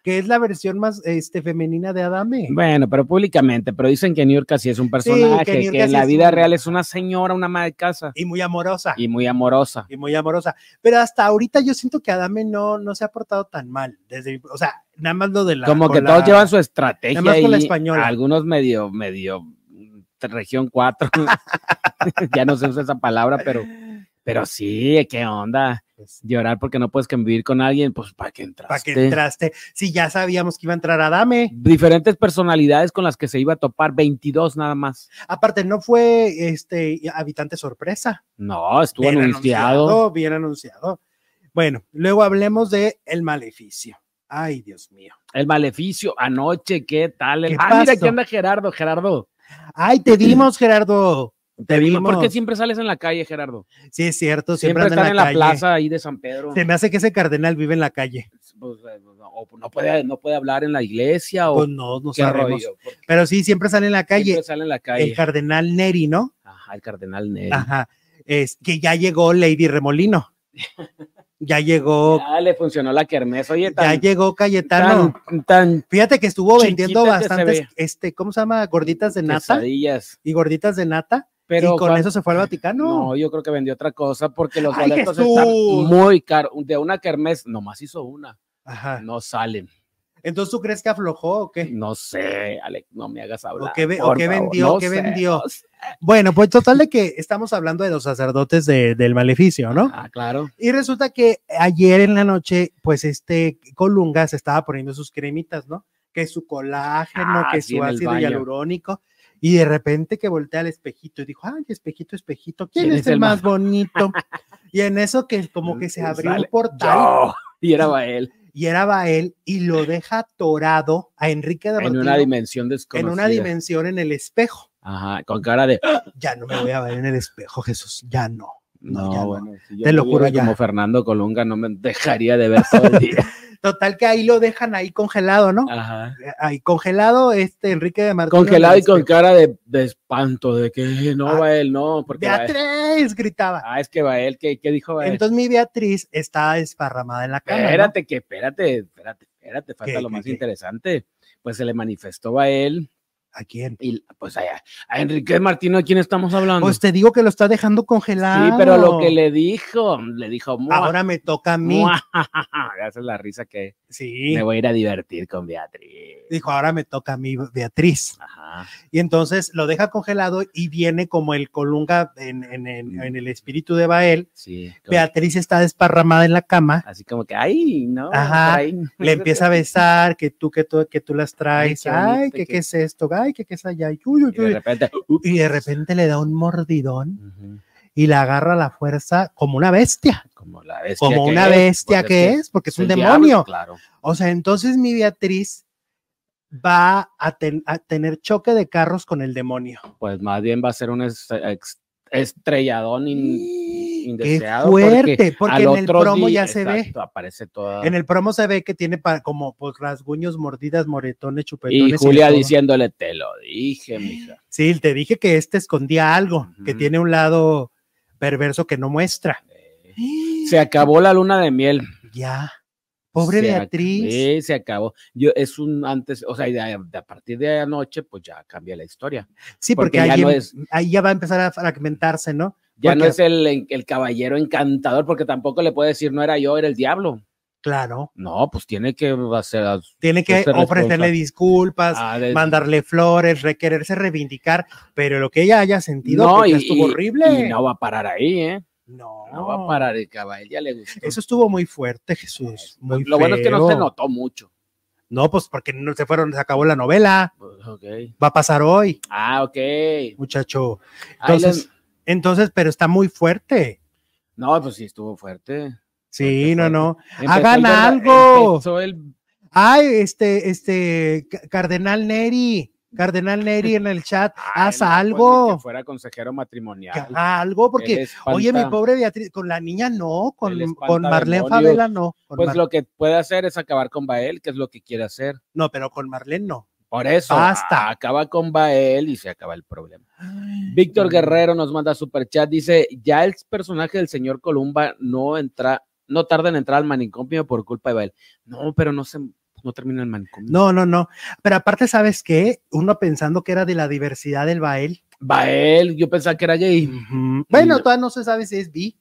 que es la versión más este, femenina de Adame. Bueno, pero públicamente, pero dicen que New York sí es un personaje, que, en la vida un- real es una señora, una ama de casa Y muy amorosa. y muy amorosa. y muy amorosa. Pero hasta ahorita yo siento que Adame no, no se ha portado tan mal. Desde, o sea, nada más lo de la. Como que la- todos llevan su estrategia Nada más con la española. algunos medio, medio mm, región 4. ya no se usa esa palabra, pero, pero sí, qué onda. Pues, Llorar porque no puedes convivir con alguien, pues para que entraste. ¿Para que entraste? Si ya sabíamos que iba a entrar Adame. Diferentes personalidades con las que se iba a topar, 22 nada más. Aparte, no fue este habitante sorpresa. No, estuvo Bien anunciado. Bien anunciado. Bueno, luego hablemos de El Maleficio. Ay, Dios mío. El maleficio, anoche, ¿qué tal? El- ¿Qué ah, mira, aquí anda Gerardo, Gerardo. Ay, te vimos, Gerardo. Te vimos. ¿Por qué siempre sales en la calle, Gerardo? Sí, es cierto. Siempre, Siempre, están en la, calle. plaza ahí de San Pedro. Se me hace que ese cardenal vive en la calle. Pues, eh, no, o no puede, no puede hablar en la iglesia o Pues no, no sabemos. rollo. Pero sí, siempre sale en la calle. siempre sale en la calle. El cardenal Neri, ¿no? Ajá, el cardenal Neri. Ajá. Es que ya llegó Lady Remolino. Ya llegó, Ya le funcionó la kermés. Oye, ya tan, llegó Cayetano. tan, tan Fíjate que estuvo vendiendo bastantes, este, ¿cómo se llama? Gorditas de nata quesadillas. y gorditas de nata. Pero y con eso se fue al Vaticano. No, yo creo que vendió otra cosa porque los ¡Ay, boletos Jesús! están muy caros. De una kermés, nomás hizo una. Ajá. No salen. Entonces, ¿tú crees que aflojó o qué? No sé, Alex, no me hagas hablar. qué ve- o qué vendió, No qué sé, vendió? no sé. Bueno, pues total de que estamos hablando de los sacerdotes de- del maleficio, ¿no? Ah, claro. Y resulta que ayer en la noche, pues este Colunga se estaba poniendo sus cremitas, ¿no? Que su colágeno, Ah, que sí, su ácido hialurónico. Y de repente que voltea al espejito y dijo, ay, espejito, espejito, ¿quién, ¿Quién es, el el más bonito? y en eso que como que se abrió un portal. Y era él y era Bael y lo deja atorado a Enrique de en una dimensión en desconocida. una dimensión en el espejo. Ajá, con cara de. Ya no me voy a ver en el espejo, Jesús, ya no. No, No, ya no. bueno, si yo Te lo juro ya. Como Fernando Colunga, no me dejaría de ver todo el día. Total que ahí lo dejan ahí congelado, ¿no? Ajá. Ahí congelado este Enrique de Martino. Congelado y con cara de, de espanto, de que no Ah, va él, no, porque. Beatriz gritaba. Ah, es que va él, ¿qué, qué dijo él? Entonces mi Beatriz está desparramada en la cama. ¿no? Espérate, que espérate, espérate, espérate, falta ¿Qué, lo qué, más qué? interesante. Pues se le manifestó a él ¿A quién? y pues a, a Enrique Martino, ¿de quién estamos hablando? Pues te digo que lo está dejando congelado. sí, pero lo que le dijo, le dijo, "Mua, Ahora me toca a mí. mua". Esa es la risa que Sí. me voy a ir a divertir con Beatriz. Dijo, ahora me toca a mí, Beatriz. Ajá. Y entonces lo deja congelado y viene como el colunga en, en- en- Mm. en el espíritu de Bael. Sí. Beatriz está desparramada en la cama. así como que, ay, no. Ajá, por ahí". Le empieza a besar, que tú, que tú, que tú las traes. qué Ay, que que- qué es esto, ay, que qué es allá. y uy, uy, Y de repente, Y de repente le da un mordidón y la agarra a la fuerza como una bestia. como la bestia Como una es, bestia que es, porque es un demonio. diablo, claro. O sea, entonces mi Beatriz va a, ten- a tener choque de carros con el demonio. Pues más bien va a ser un estrelladón in- indeseado. fuerte, porque en el promo día- ya se ve. aparece toda. En el promo se ve que tiene como pues rasguños, mordidas, moretones, chupetones. y Julia diciéndole, te lo dije, mija. Sí, te dije que este escondía algo, que tiene un lado perverso que no muestra. Se acabó la luna de miel. Ya. Pobre Se Beatriz. Se acabó. Yo, es un antes, o sea, de- de- a partir de anoche, pues ya cambia la historia. Sí, porque, porque ya ahí, no es- ahí ya va a empezar a fragmentarse, ¿no? Ya no es el, el caballero encantador, porque tampoco le puede decir no era yo, era el diablo. Claro. No, pues tiene que hacer. Tiene que Ser ofrecerle disculpas, ah, de- mandarle flores, requererse reivindicar, pero lo que ella haya sentido no, pues, y, estuvo horrible. y no va a parar ahí, ¿eh? no, No va a parar el caballo, ya le gustó. Eso estuvo muy fuerte, Jesús. Muy Lo bueno es que no se notó mucho. No, pues porque no se fueron, se acabó la novela. Pues, ok. Va a pasar hoy, Ah, ok. muchacho. Entonces, les- entonces, pero está muy fuerte. No, pues sí, estuvo fuerte. Sí, no, no. Hagan el algo. el- Ay, este, este, Ca- Cardenal Neri, Cardenal Neri en el chat, Ay, haz no, pues, algo, que fuera consejero matrimonial. haga algo, porque, oye, mi pobre Beatriz, con la niña no, con, con Marlene. Favela no, con Pues Mar- lo que puede hacer es acabar con Bael, que es lo que quiere hacer. no, pero con Marlene no. Por eso, Basta. acaba con Bael y se acaba el problema. Víctor Guerrero nos manda super chat, dice, ya el personaje del señor Columba no entra, no tarda en entrar al manicomio por culpa de Bael. No, pero no se, no termina el manicomio. No, no, no. Pero aparte, ¿sabes qué? Uno pensando que era de la diversidad del Bael. Bael, yo pensaba que era gay. Bueno, todavía no se sabe si es bi.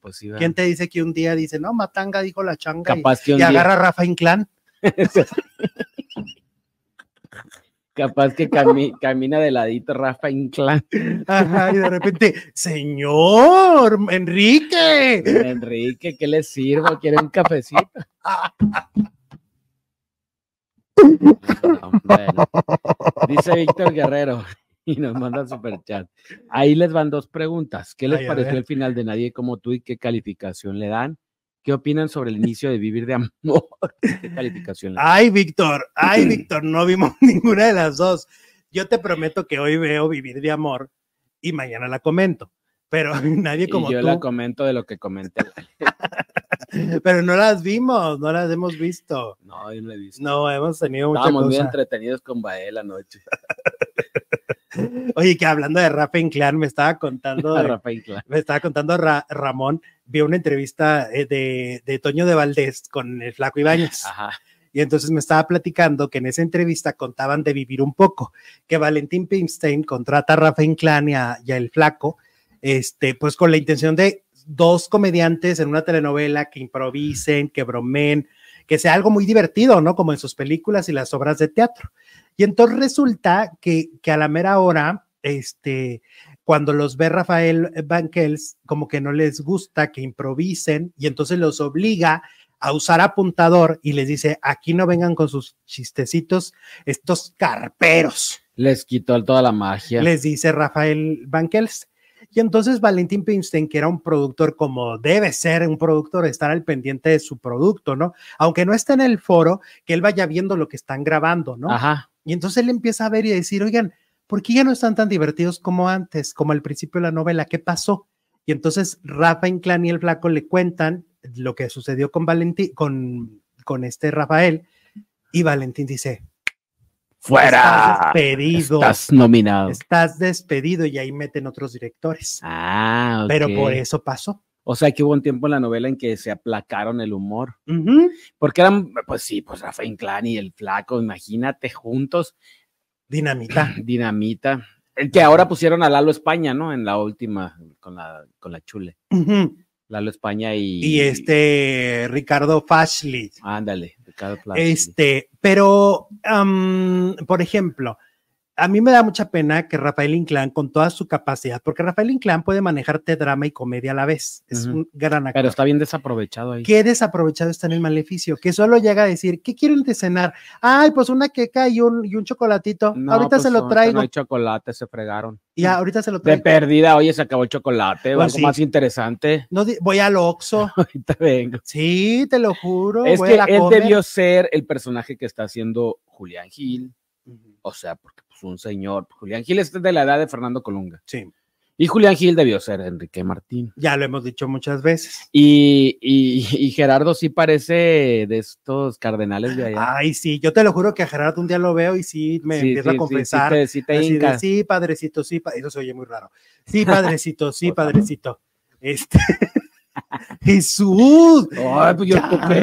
Pues sí. ¿Quién te dice que un día dice, no, Matanga dijo la changa y- día- agarra a Rafa Inclán? capaz que cami- camina de ladito Rafa Inclán. Ajá, y de repente, señor Enrique. Enrique, ¿qué le sirvo? ¿Quiere un cafecito? No, bueno. Dice Víctor Guerrero y nos manda super chat. Ahí les van dos preguntas. ¿Qué les Ay, pareció el final de Nadie como tú y qué calificación le dan? ¿Qué opinan sobre el inicio de Vivir de Amor? ¿Qué calificación? Ay, Víctor, ay, Víctor, no vimos ninguna de las dos. Yo te prometo que hoy veo Vivir de Amor y mañana la comento. Pero nadie como y yo tú. la comento de lo que comenté. Pero no las vimos, no las hemos visto. No, yo no la he visto. No, hemos tenido mucha Estábamos muy cosa. entretenidos con Bael anoche. Oye, que hablando de Rafa Inclán, me estaba contando, de- me estaba contando Ra- Ramón, vi una entrevista eh, de, de Toño de Valdés con el Flaco Ibáñez. Ajá. Y entonces me estaba platicando que en esa entrevista contaban de vivir un poco, que Valentín Pimstein contrata a Rafa Inclán y a, y a El Flaco, este, pues con la intención de dos comediantes en una telenovela que improvisen, que bromen, que sea algo muy divertido, ¿no? Como en sus películas y las obras de teatro. Y entonces resulta que, que a la mera hora, este, cuando los ve Rafael Banquels, como que no les gusta que improvisen y entonces los obliga a usar apuntador y les dice, aquí no vengan con sus chistecitos, estos carperos, Les quitó toda la magia. les dice Rafael Banquels. Y entonces Valentín Pimstein, que era un productor como debe ser un productor, estar al pendiente de su producto, ¿no? Aunque no esté en el foro, que él vaya viendo lo que están grabando, ¿no? Ajá. Y entonces él empieza a ver y a decir, oigan, ¿por qué ya no están tan divertidos como antes, como al principio de la novela? ¿Qué pasó? Y entonces Rafa Inclán y el Flaco le cuentan lo que sucedió con Valentín, con, con este Rafael, y Valentín dice, Estás despedido. Estás nominado. estás despedido y ahí meten otros directores. Ah. Pero por eso pasó. O sea que hubo un tiempo en la novela en que se aplacaron el humor. Porque eran, pues sí, pues Rafa Inclán y el Flaco, imagínate, juntos, Dinamita. dinamita. El que ahora pusieron a Lalo España, ¿no? En la última, con la, con la chule. Lalo España y. Y este Ricardo Fashley. Ándale, Ricardo Plas- Este, pero, por ejemplo, a mí me da mucha pena que Rafael Inclán, con toda su capacidad, porque Rafael Inclán puede manejarte drama y comedia a la vez, es un gran actor. Pero está bien desaprovechado ahí. Qué desaprovechado está en el maleficio, que solo llega a decir, ¿qué quieren de cenar? Ay, pues una queca y un, y un chocolatito. No, ahorita pues, se lo traigo. No hay chocolate, se fregaron. Ya, ahorita se lo De traigo. perdida, oye, se acabó el chocolate, o Pues algo sí. más interesante. No, voy al Oxxo. Ahorita vengo. Sí, te lo juro. es que él Comer. debió ser el personaje que está haciendo Julián Gil, o sea, porque pues un señor, Julián Gil es de la edad de Fernando Colunga, Sí. Y Julián Gil debió ser Enrique Martín. Ya lo hemos dicho muchas veces. Y, y- y Gerardo sí parece de estos cardenales de allá. Ay, sí, yo te lo juro que a Gerardo un día lo veo y sí me Sí, empieza sí, a confesar. Sí, sí te, sí te así de, hinca. sí, padrecito, sí, pa-". eso se oye muy raro. Sí, padrecito, sí, padrecito. Este. Jesús. Ay, pues yo Ya, me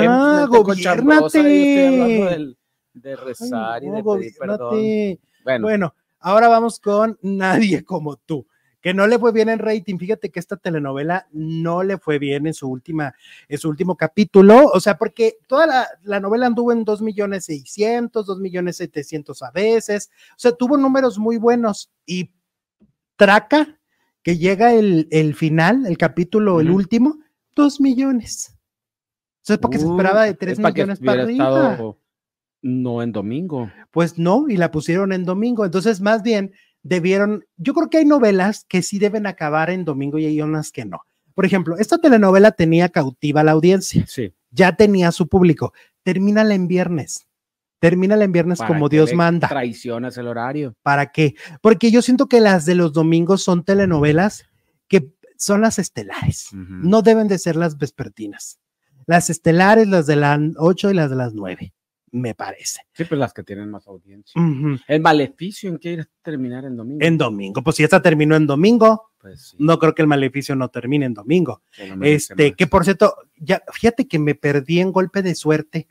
tengo chambrosa, yo estoy hablando gobiérnate. del- de rezar Ay, y de pedir perdón. Bueno, Bueno, ahora vamos con Nadie como tú, que no le fue bien en rating. Fíjate que esta telenovela no le fue bien en su última, en su último capítulo, o sea, porque toda la, la novela anduvo en 2 millones 600, 2 millones 700 a veces, o sea, tuvo números muy buenos y Traca, que llega el, el final, el capítulo, el Ujú. último, 2 millones. O sea, es porque se uh, esperaba de 3 es millones para arriba. estado no en domingo. Pues no, y la pusieron en domingo. Entonces, más bien, debieron, yo creo que hay novelas que sí deben acabar en domingo y hay unas que no. Por ejemplo, esta telenovela tenía cautiva a la audiencia, Sí. ya tenía su público. Termínala en viernes. Termínala en viernes ¿Para como Dios manda. Traicionas el horario. ¿Para qué? Porque yo siento que las de los domingos son telenovelas que son las estelares. No deben de ser las vespertinas. Las estelares, las de las 8 y las de las 9, me parece. Sí, pues las que tienen más audiencia. El maleficio en qué ir a terminar en domingo. En domingo. Pues si esta terminó en domingo, Pues sí, no creo que el maleficio no termine en domingo. que no Este, que por cierto, ya, fíjate que me perdí en golpe de suerte.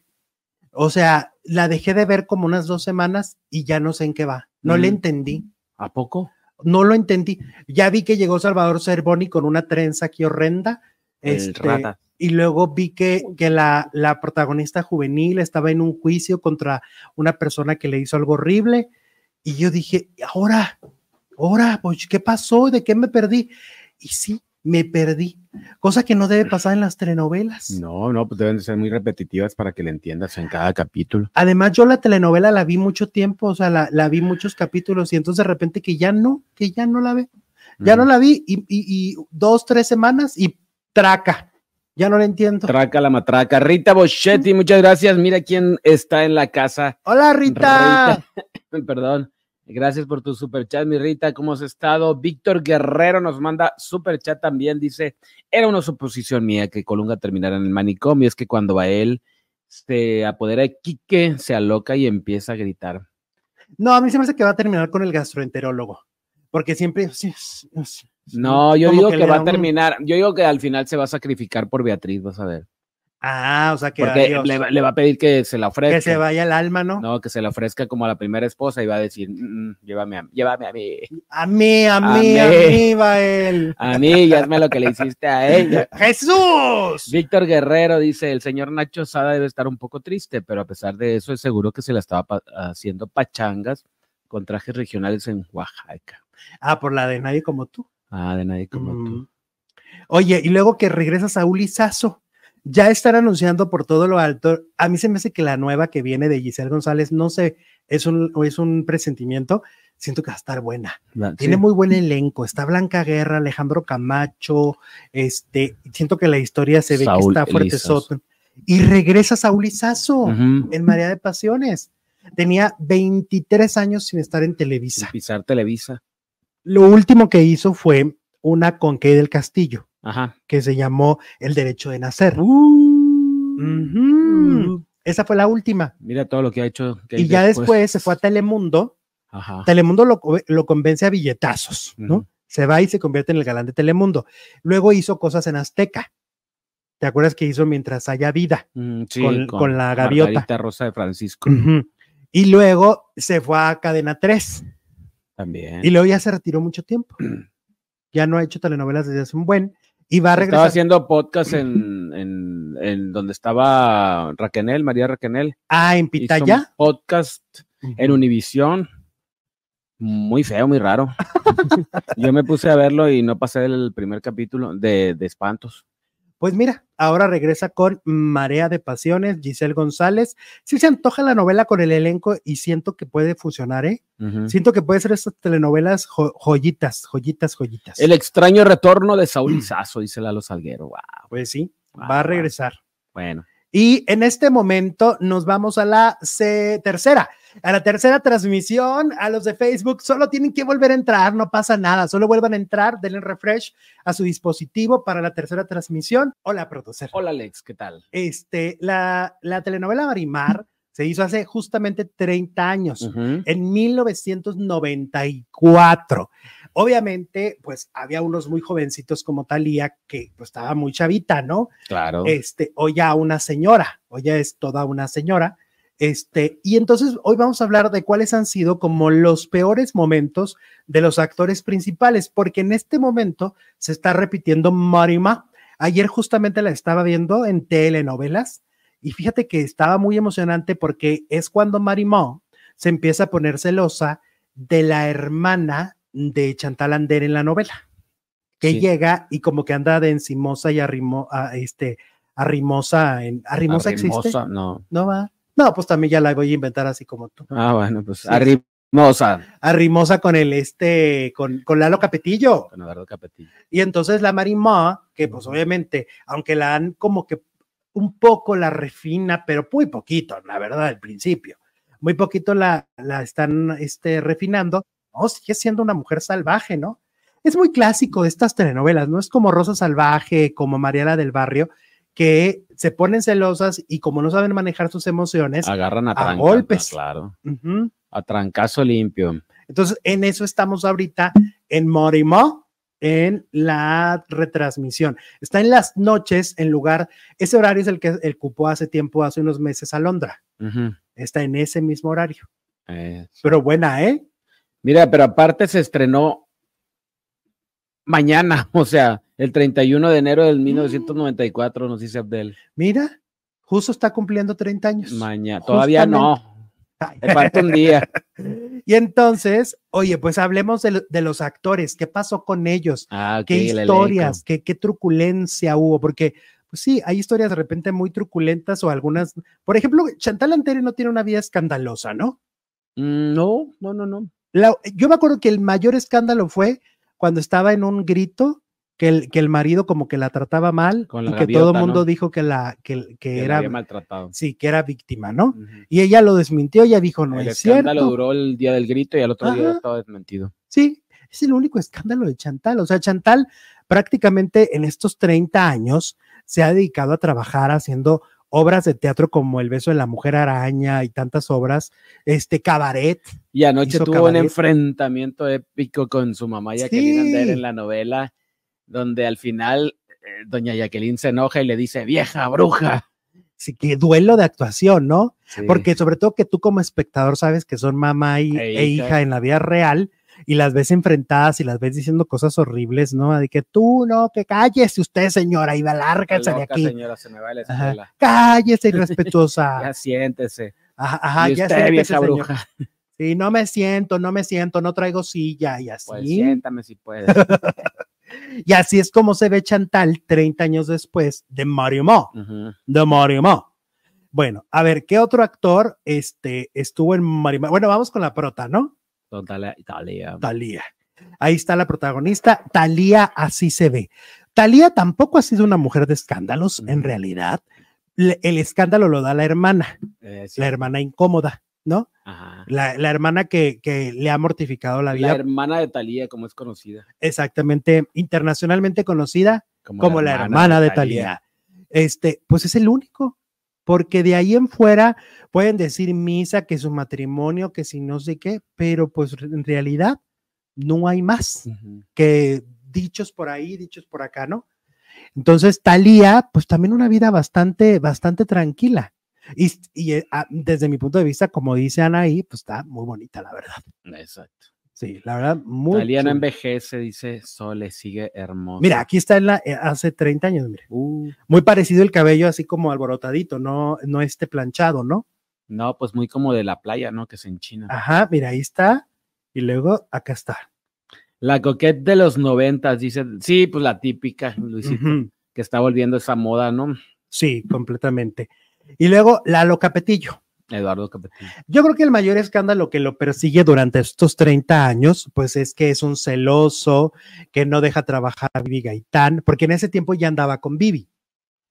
O sea, la dejé de ver como unas dos semanas y ya no sé en qué va. No le Mm. entendí. ¿A poco? No lo entendí. Ya vi que llegó Salvador Cervoni con una trenza aquí horrenda. El este, rata. Y luego vi que, que la, la protagonista juvenil estaba en un juicio contra una persona que le hizo algo horrible. Y yo dije, ahora, ahora, pues, ¿qué pasó? ¿De qué me perdí? Y sí, me perdí. Cosa que no debe pasar en las telenovelas. No, no, pues deben de ser muy repetitivas para que le entiendas en cada capítulo. Además, yo la telenovela la vi mucho tiempo, o sea, la, la vi muchos capítulos y entonces de repente que ya no, que ya no la ve. Ya no la vi y, y- y dos, tres semanas y traca. Ya no la entiendo. Traca la matraca. Rita Boschetti, muchas gracias. Mira quién está en la casa. Hola, Rita. Perdón. Gracias por tu super chat, mi Rita. ¿Cómo has estado? Víctor Guerrero nos manda super chat también. Dice: Era una suposición mía que Colunga terminara en el manicomio. Es que cuando va él se apodera de Quique, se aloca y empieza a gritar. No, a mí se me hace que va a terminar con el gastroenterólogo. Porque siempre. sí, sí, sí, No, yo digo que va a un- terminar. Yo digo que al final se va a sacrificar por Beatriz, vas a ver. Ah, o sea que, Porque le, va- le va a pedir que se la ofrezca. que se vaya el alma, ¿no? No, que se la ofrezca como a la primera esposa y va a decir, "Mm, mm, llévame a, llévame a mí. A mí, a mí, a mí. mí, va él. A mí, y hazme lo que le hiciste a ella. ¡Jesús! Víctor Guerrero dice, el señor Nacho Sada debe estar un poco triste, pero a pesar de eso es seguro que se la estaba pa- haciendo pachangas con trajes regionales en Oaxaca. Ah, por la de nadie como tú. Ah, de nadie como tú. Oye, y luego que regresa Saúl Izazo. Ya están anunciando por todo lo alto. A mí se me hace que la nueva que viene de Giselle González, no sé, es un, es un presentimiento. Siento que va a estar buena. Tiene muy buen elenco. Está Blanca Guerra, Alejandro Camacho. Este, siento que la historia se ve Saúl que está fuerte. Elizazo. Y regresa Saúl Izazo Ujú. en María de Pasiones. Tenía 23 años sin estar en Televisa. Pisar Televisa. Lo último que hizo fue una con Kay del Castillo, Ajá. que se llamó El Derecho de Nacer. Uh. Ujú. Esa fue la última. Mira todo lo que ha hecho. Y ya después se fue a Telemundo. Ajá. Telemundo lo, co- lo convence a billetazos, ¿no? Se va y se convierte en el galán de Telemundo. Luego hizo cosas en Azteca. ¿Te acuerdas que hizo Mientras haya vida? Mm, sí, con- con la gaviota. Margarita Rosa de Francisco. Y luego se fue a Cadena 3. También. Y luego ya se retiró mucho tiempo. Ya no ha hecho telenovelas desde hace un buen. Y va a Estaba haciendo podcast en, en, en donde estaba Raquenel, María Raquenel. Ah, en Hizo un Pitaya. podcast en Univisión. Muy feo, muy raro. Yo me puse a verlo y no pasé el primer capítulo de, de espantos. Pues mira, ahora regresa con Marea de Pasiones, Giselle González. Sí se antoja la novela con el elenco y siento que puede funcionar, ¿eh? Siento que puede ser estas telenovelas jo- joyitas, joyitas, joyitas. El extraño retorno de Saúl Izazo, dice Lalo Salguero. Wow. Pues sí, Wow, va a wow. regresar. Bueno, Y en este momento nos vamos a la tercera, a la tercera transmisión. A los de Facebook solo tienen que volver a entrar, no pasa nada, solo vuelvan a entrar, denle refresh a su dispositivo para la tercera transmisión. Hola, producer. Hola Alex, ¿qué tal? Este, la, la telenovela Marimar se hizo hace justamente 30 años Ujú. en 1994. Obviamente, pues había unos muy jovencitos como Talía que pues estaba muy chavita, ¿no? Claro. Este, hoy ya una señora, hoy ya es toda una señora. Este, y entonces hoy vamos a hablar de cuáles han sido como los peores momentos de los actores principales, porque en este momento se está repitiendo Marima. Ayer justamente la estaba viendo en telenovelas y fíjate que estaba muy emocionante porque es cuando Marimó se empieza a poner celosa de la hermana de Chantal Ander en la novela, que Sí. llega y como que anda de encimosa y arrimo, a, este, arrimosa, en, arrimosa existe, No. no va, no, pues también ya la voy a inventar así como tú, Ah, bueno, pues Sí. arrimosa. arrimosa con el este, con, con Lalo Capetillo, Con Eduardo Capetillo. y entonces la Marimó, que pues obviamente, aunque la han como que un poco la refina, pero muy poquito, la verdad, al principio. Muy poquito la, la están este, refinando. No, sigue siendo una mujer salvaje, ¿no? Es muy clásico de estas telenovelas, ¿no? Es como Rosa Salvaje, como Mariela del Barrio, que se ponen celosas y como no saben manejar sus emociones, Agarran a, a tranca, golpes. Claro. A trancazo limpio. Entonces, en eso estamos ahorita en Morimó, en la retransmisión. Está en las noches, en lugar, ese horario es el que el cupó hace tiempo, hace unos meses a Londra. Está en ese mismo horario. Eh, Pero buena, ¿eh? Mira, pero aparte se estrenó mañana, o sea, el 31 de enero del 1994, nos dice Abdel. Mira, justo está cumpliendo 30 años. Mañana. Todavía no. Me falta un día. Y entonces, oye, pues hablemos de, lo- de los actores. ¿Qué pasó con ellos? Ah, qué historias, qué, qué truculencia hubo, porque pues sí, hay historias de repente muy truculentas o algunas, por ejemplo, Chantal Anteri no tiene una vida escandalosa, ¿no? Mm, No, no, no, no. La- yo me acuerdo que el mayor escándalo fue cuando estaba en un grito que el, que el marido como que la trataba mal Con y que todo el mundo ¿no? dijo que la que, que Que la era maltratado. sí, que era víctima, ¿no? Y ella lo desmintió, ella dijo, no el es escándalo cierto. duró el día del grito y al otro día estaba desmentido. Sí, es el único escándalo de Chantal. O sea, Chantal prácticamente en estos 30 años se ha dedicado a trabajar haciendo obras de teatro como El beso de la mujer araña y tantas obras, este cabaret. Y anoche tuvo un enfrentamiento épico con su mamá Jacqueline Ander en la novela, donde al final eh, doña Jacqueline se enoja y le dice, vieja bruja. Sí, que duelo de actuación, ¿no? Sí. Porque sobre todo que tú como espectador sabes que son mamá y, E e hija en la vida real y las ves enfrentadas y las ves diciendo cosas horribles, ¿no? De que tú, no, que cállese usted, señora, y lárgase de aquí. señora, se me va la escuela. Cállese, irrespetuosa. Ya siéntese. Ajá, ajá, y ya usted, siéntese, vieja señor. bruja, Sí, no me siento, no me siento, no traigo silla y así. pues siéntame si puede. y así es como se ve Chantal 30 años después de Mario Mo, Ujú. de Mario Mo. Bueno, a ver, ¿qué otro actor este, estuvo en Mario Mo? Bueno, vamos con la prota, ¿no? Total Italia. Talía. Ahí está la protagonista, Talía, así se ve. Talía tampoco ha sido una mujer de escándalos, en realidad. Le- el escándalo lo da la hermana, Eh, sí. la hermana incómoda, ¿no? Ajá. La, la hermana que, que le ha mortificado la La vida, hermana de Talía, como es conocida. exactamente internacionalmente conocida como la hermana de Talía. Este, pues es el único, porque de ahí en fuera pueden decir misa, que su matrimonio, que si no sé qué, pero pues en realidad no hay más que dichos por ahí, dichos por acá, ¿no? Entonces, Talía, pues también una vida bastante, bastante tranquila. Y, y, eh, ah, desde mi punto de vista, como dice Anaí, pues está muy bonita, la verdad. Exacto. Sí, la verdad, muy chula. envejece, dice Sole, sigue hermosa. Mira, aquí está en la, eh, hace 30 años, mira. Uh, Muy parecido el cabello, así como alborotadito, no, no este planchado, ¿no? no, pues muy como de la playa, ¿no? Que se enchina. Ajá, mira, ahí está. Y luego acá está. La coquette de los noventas, dice, sí, pues la típica, Luisito, que está volviendo esa moda, ¿no? Sí, completamente. Y luego Lalo Capetillo. Eduardo Capetillo. Yo creo que el mayor escándalo que lo persigue durante estos 30 años, pues es que es un celoso, que no deja trabajar a Vivi Gaitán, porque en ese tiempo ya andaba con Vivi.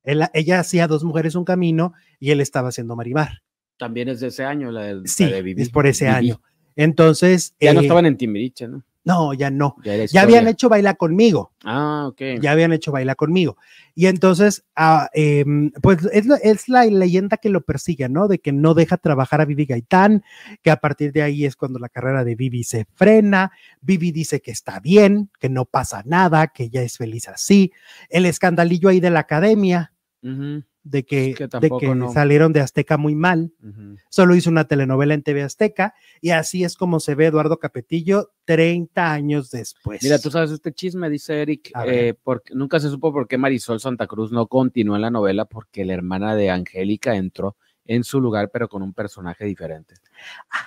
Él- ella hacía Dos Mujeres Un Camino y él estaba haciendo Marimar. También es de ese año, la de, la Sí, de Viví. es por ese año. Entonces, Ya no eh, estaban en Timbiriche, ¿no? No, ya no. Ya, Ya habían hecho Baila conmigo. Ah, ok. ya habían hecho Baila conmigo. Y entonces, ah, em, pues es, la- es la leyenda que lo persigue, ¿no? De que no deja trabajar a Vivi Gaitán, que a partir de ahí es cuando la carrera de Vivi se frena. Vivi dice que está bien, que no pasa nada, que ella es feliz así. El escandalillo ahí de la academia, Ujú, de que, que de que no. salieron de Azteca muy mal. Solo hizo una telenovela en TV Azteca y así es como se ve Eduardo Capetillo 30 años después. Mira, tú sabes este chisme, dice Eric, eh, porque nunca se supo por qué Marisol Santa Cruz no continuó en la novela porque la hermana de Angélica entró en su lugar, pero con un personaje diferente.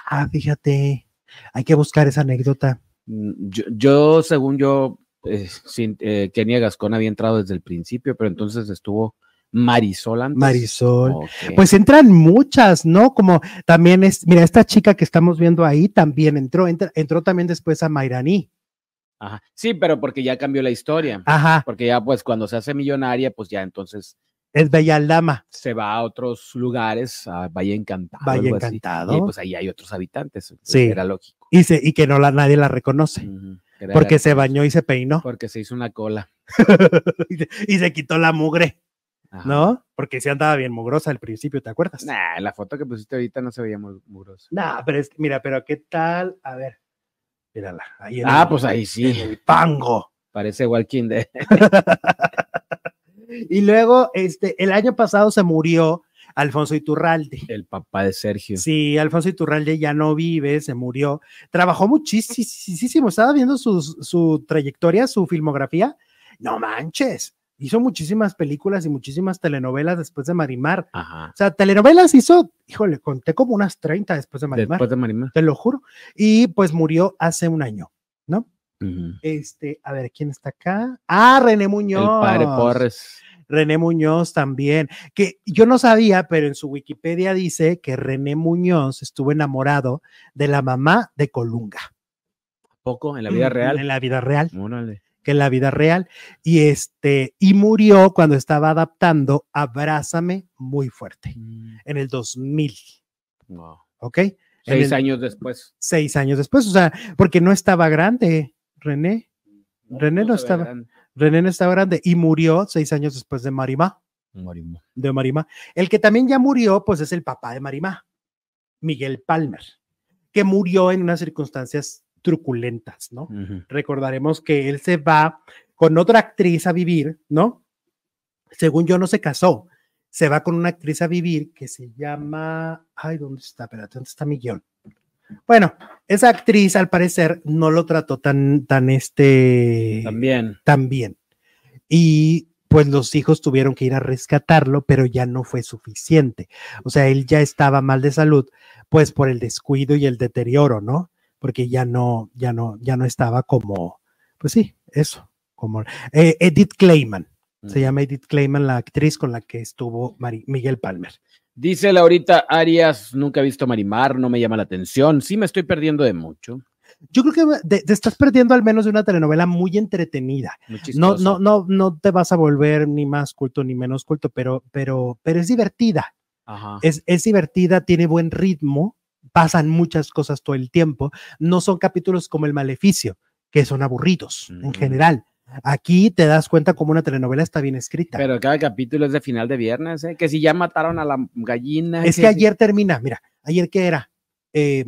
Ah, fíjate, hay que buscar esa anécdota. Mm, Yo, yo, según yo, eh, sin, eh, Kenia Gascón había entrado desde el principio, pero entonces estuvo Marisol antes. Marisol. Pues entran muchas, ¿no? Como también es, mira, esta chica que estamos viendo ahí también entró, entra- entró también después a Mairani. Ajá. Sí, pero porque ya cambió la historia. Ajá, Porque ya, pues, cuando se hace millonaria, pues ya entonces es Bella Aldama, se va a otros lugares, a Valle Encantado. Valle así, Encantado. Y pues ahí hay otros habitantes. Sí. Era lógico. y, se, y que no la, nadie la reconoce, porque se bañó y se peinó Porque se hizo una cola. y, se, y se quitó la mugre, Ajá. ¿no? Porque sí andaba bien mugrosa al principio, ¿te acuerdas? Nah, la foto que pusiste ahorita no se veía muy mugrosa. Nah, pero es, mira, pero ¿qué tal? A ver, mírala. Ahí en Ah, el- pues ahí sí. en el pango. Parece Walking Dead. Y luego, este, el año pasado se murió Alfonso Iturralde. El papá de Sergio. Sí, Alfonso Iturralde ya no vive, se murió. Trabajó muchísimo, estaba viendo sus- su trayectoria, su filmografía. No manches, hizo muchísimas películas y muchísimas telenovelas después de Marimar. Ajá. O sea, telenovelas hizo, híjole, conté como unas 30 después de Marimar, Después de Marimar. te lo juro. Y pues murió hace un año, ¿no? Este, a ver, ¿quién está acá? Ah, René Muñoz. El padre Porres. René Muñoz también, que yo no sabía, pero en su Wikipedia dice que René Muñoz estuvo enamorado de la mamá de Colunga. Poco en la vida real. En la vida real, Órale. Que en la vida real. Y este, y murió cuando estaba adaptando Abrázame muy fuerte, en el 2000, Wow. ¿ok? Seis el- años después. Seis años después, o sea, porque no estaba grande, René. René no estaba- grande. René no estaba grande y murió seis años después de Marimá. De Marimá. El que también ya murió, pues es el papá de Marimá, Miguel Palmer, que murió en unas circunstancias truculentas, ¿no? Recordaremos que él se va con otra actriz a vivir, ¿no? Según yo no se casó, se va con una actriz a vivir que se llama, ay, ¿dónde está? Espérate, ¿dónde está mi guion? Bueno, esa actriz al parecer no lo trató tan, tan este, También. tan bien. Y pues los hijos tuvieron que ir a rescatarlo, pero ya no fue suficiente. O sea, él ya estaba mal de salud, pues por el descuido y el deterioro, ¿no? Porque ya no, ya no, ya no estaba como, pues sí, eso, como eh, Edith Clayman. Se llama Edith Clayman, la actriz con la que estuvo Mari- Miguel Palmer. Dice Laurita Arias, nunca he visto Marimar, no me llama la atención. Sí me estoy perdiendo de mucho. Yo creo que te, estás perdiendo al menos de una telenovela muy entretenida. Muy No, no, no, no te vas a volver ni más culto ni menos culto, pero, pero, pero es divertida. Ajá. Es, es divertida, tiene buen ritmo, pasan muchas cosas todo el tiempo. No son capítulos como El Maleficio, que son aburridos en general. Aquí te das cuenta como una telenovela está bien escrita. Pero cada capítulo es de final de viernes, ¿eh? Que si ya mataron a la gallina. es que ayer termina, mira, ayer qué era? Eh,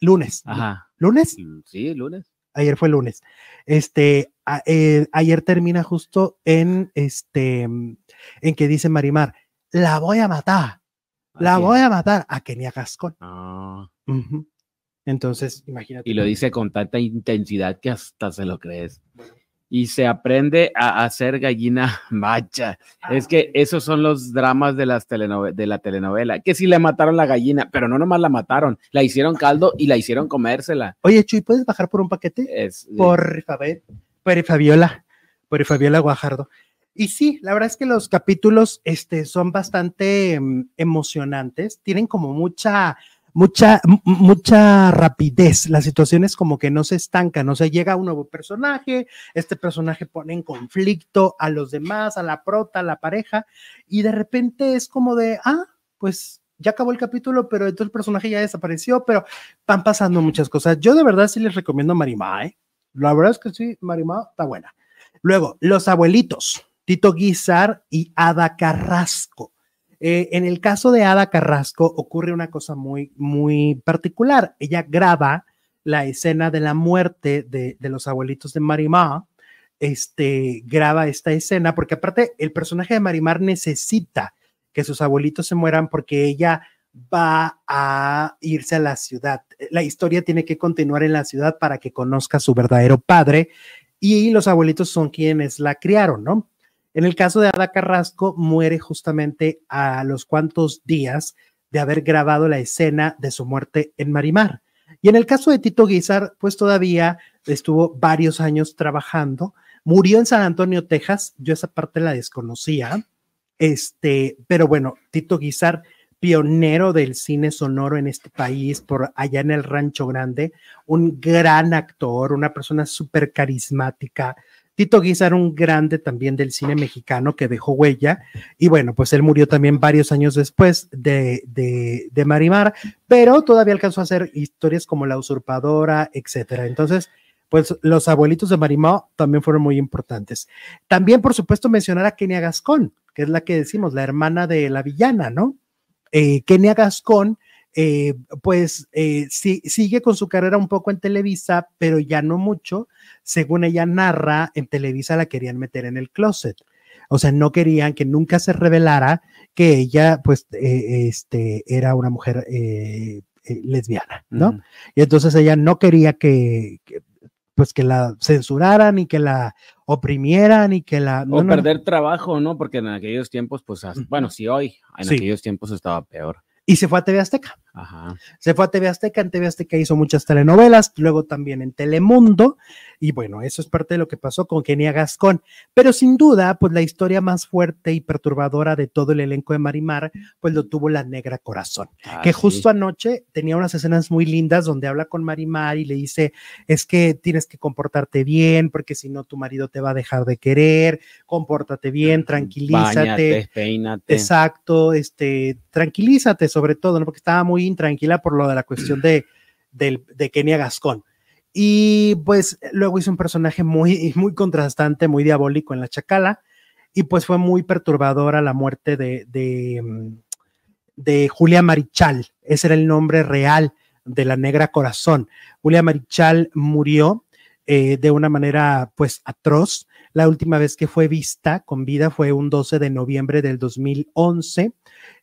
lunes. Ajá. ¿Lunes? Sí, lunes. Ayer fue lunes. Este, a- eh, ayer termina justo en este, en que dice Marimar, la voy a matar, la Así voy es. a matar a Kenia Gascón. Ah. Entonces, imagínate. y lo dice con tanta intensidad que hasta se lo crees. Y se aprende a hacer gallina macha. Es que esos son los dramas de, las telenove- de la telenovela. Que si le mataron la gallina, pero no nomás la mataron, la hicieron caldo y la hicieron comérsela. Oye, Chuy, ¿puedes bajar por un paquete? Es, por Fabiola, por Fabiola Guajardo. Y sí, la verdad es que los capítulos este, son bastante em, emocionantes, tienen como mucha, mucha, mucha rapidez. Las situaciones como que no se estancan, o sea, llega un nuevo personaje, este personaje pone en conflicto a los demás, a la prota, a la pareja, y de repente es como de, ah, pues ya acabó el capítulo, pero entonces el personaje ya desapareció, pero van pasando muchas cosas. Yo de verdad sí les recomiendo Marimá, ¿eh? La verdad es que sí, Marimá está buena. Luego, Los Abuelitos, Tito Guizar y Ada Carrasco. Eh, en el caso de Ada Carrasco ocurre una cosa muy, muy particular. Ella graba la escena de la muerte de, de los abuelitos de Marimar. Este graba esta escena porque aparte el personaje de Marimar necesita que sus abuelitos se mueran porque ella va a irse a la ciudad. La historia tiene que continuar en la ciudad para que conozca a su verdadero padre y los abuelitos son quienes la criaron, ¿no? En el caso de Ada Carrasco, muere justamente a los cuantos días de haber grabado la escena de su muerte en Marimar. Y en el caso de Tito Guizar, pues todavía estuvo varios años trabajando. Murió en San Antonio, Texas. Yo esa parte la desconocía. Este, pero bueno, Tito Guizar, pionero del cine sonoro en este país, por allá en el Rancho Grande, un gran actor, una persona súper carismática, Tito Guizar, un grande también del cine mexicano que dejó huella. Y bueno, pues él murió también varios años después de, de, Marimar, pero todavía alcanzó a hacer historias como La Usurpadora, etcétera. Entonces, pues los abuelitos de Marimar también fueron muy importantes. También, por supuesto, mencionar a Kenia Gascón, que es la que decimos, la hermana de la villana, ¿no? Eh, Kenia Gascón eh, pues eh, sigue con su carrera un poco en Televisa, pero ya no mucho. Según ella narra, en Televisa la querían meter en el closet. O sea, no querían que nunca se revelara que ella, pues, eh, este, era una mujer lesbiana, ¿no? Y entonces ella no quería que, pues, que la censuraran y que la oprimieran y que la... o perder trabajo, ¿no? Porque en aquellos tiempos, pues, bueno, sí hoy, en aquellos tiempos estaba peor y se fue a TV Azteca. Se fue a TV Azteca, en TV Azteca hizo muchas telenovelas, luego también en Telemundo, y bueno, eso es parte de lo que pasó con Kenia Gascón. Pero sin duda, pues la historia más fuerte y perturbadora de todo el elenco de Marimar, pues lo tuvo La Negra Corazón, ah, que justo anoche tenía unas escenas muy lindas donde habla con Marimar y le dice, es que tienes que comportarte bien, porque si no tu marido te va a dejar de querer, compórtate bien, tranquilízate. peínate. Exacto, este, tranquilízate sobre todo. Porque estaba muy intranquila por lo de la cuestión de, de, Kenia Gascón. Y pues luego hizo un personaje muy, muy contrastante, muy diabólico en La Chacala, y pues fue muy perturbadora la muerte de, de, de Julia Marichal, ese era el nombre real de la Negra Corazón. Julia Marichal murió eh, de una manera pues atroz. La última vez que fue vista con vida fue un 12 de noviembre del 2011.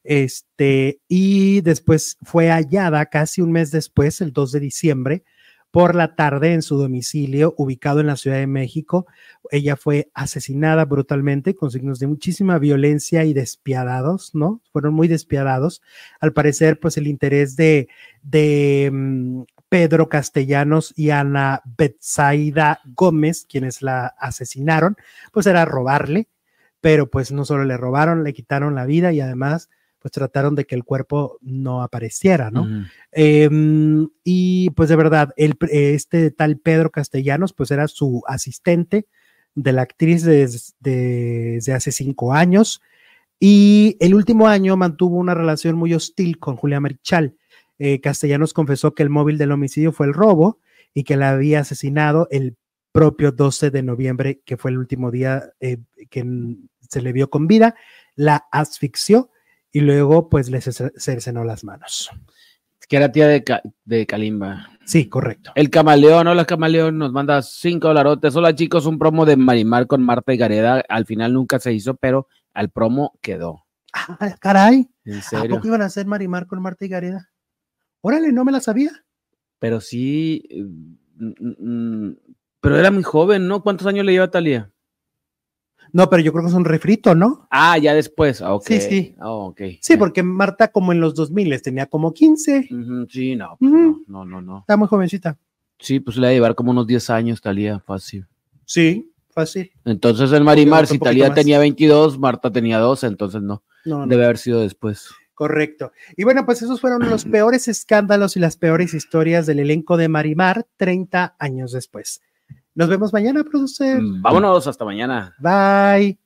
Este, y después fue hallada casi un mes después, el 2 de diciembre, por la tarde en su domicilio ubicado en la Ciudad de México. Ella fue asesinada brutalmente con signos de muchísima violencia y despiadados, ¿no? Fueron muy despiadados. Al parecer, pues el interés de, de mm, Pedro Castellanos y Ana Betsaida Gómez, quienes la asesinaron, pues era robarle, pero pues no solo le robaron, le quitaron la vida y además pues trataron de que el cuerpo no apareciera, ¿no? Em, y pues de verdad, el, este tal Pedro Castellanos pues era su asistente de la actriz desde, hace cinco años y el último año mantuvo una relación muy hostil con Julia Marichal eh, Castellanos confesó que el móvil del homicidio fue el robo y que la había asesinado el propio 12 de noviembre, que fue el último día eh, que se le vio con vida, la asfixió y luego pues le cercenó las manos. Que era tía de, de Kalimba. Sí, correcto. El camaleón, hola camaleón, nos manda cinco dolarotes. Hola chicos, un promo de Marimar con Marta y Gareda. Al final nunca se hizo, pero al promo quedó. Ah, caray. ¿En serio? ¿A poco iban a hacer Marimar con Marta y Gareda? Órale, no me la sabía. Pero sí, mm, pero era muy joven, ¿no? ¿Cuántos años le lleva a Talía? No, pero yo creo que es un refrito, ¿no? Ah, ya después, ah, ok. Sí, sí. Oh, okay. Sí, porque Marta como en los 2000 tenía como 15. sí, no, pues no, no, no, no. Está muy jovencita. Sí, pues le va a llevar como unos 10 años Talía, fácil. Sí, fácil. Entonces el Marimar, si Talía tenía 22, Marta tenía 12, entonces no. no. Debe haber sido después. Correcto. Y bueno, pues esos fueron los peores escándalos y las peores historias del elenco de Marimar 30 años después. Nos vemos mañana, producer. Vámonos, hasta mañana. Bye.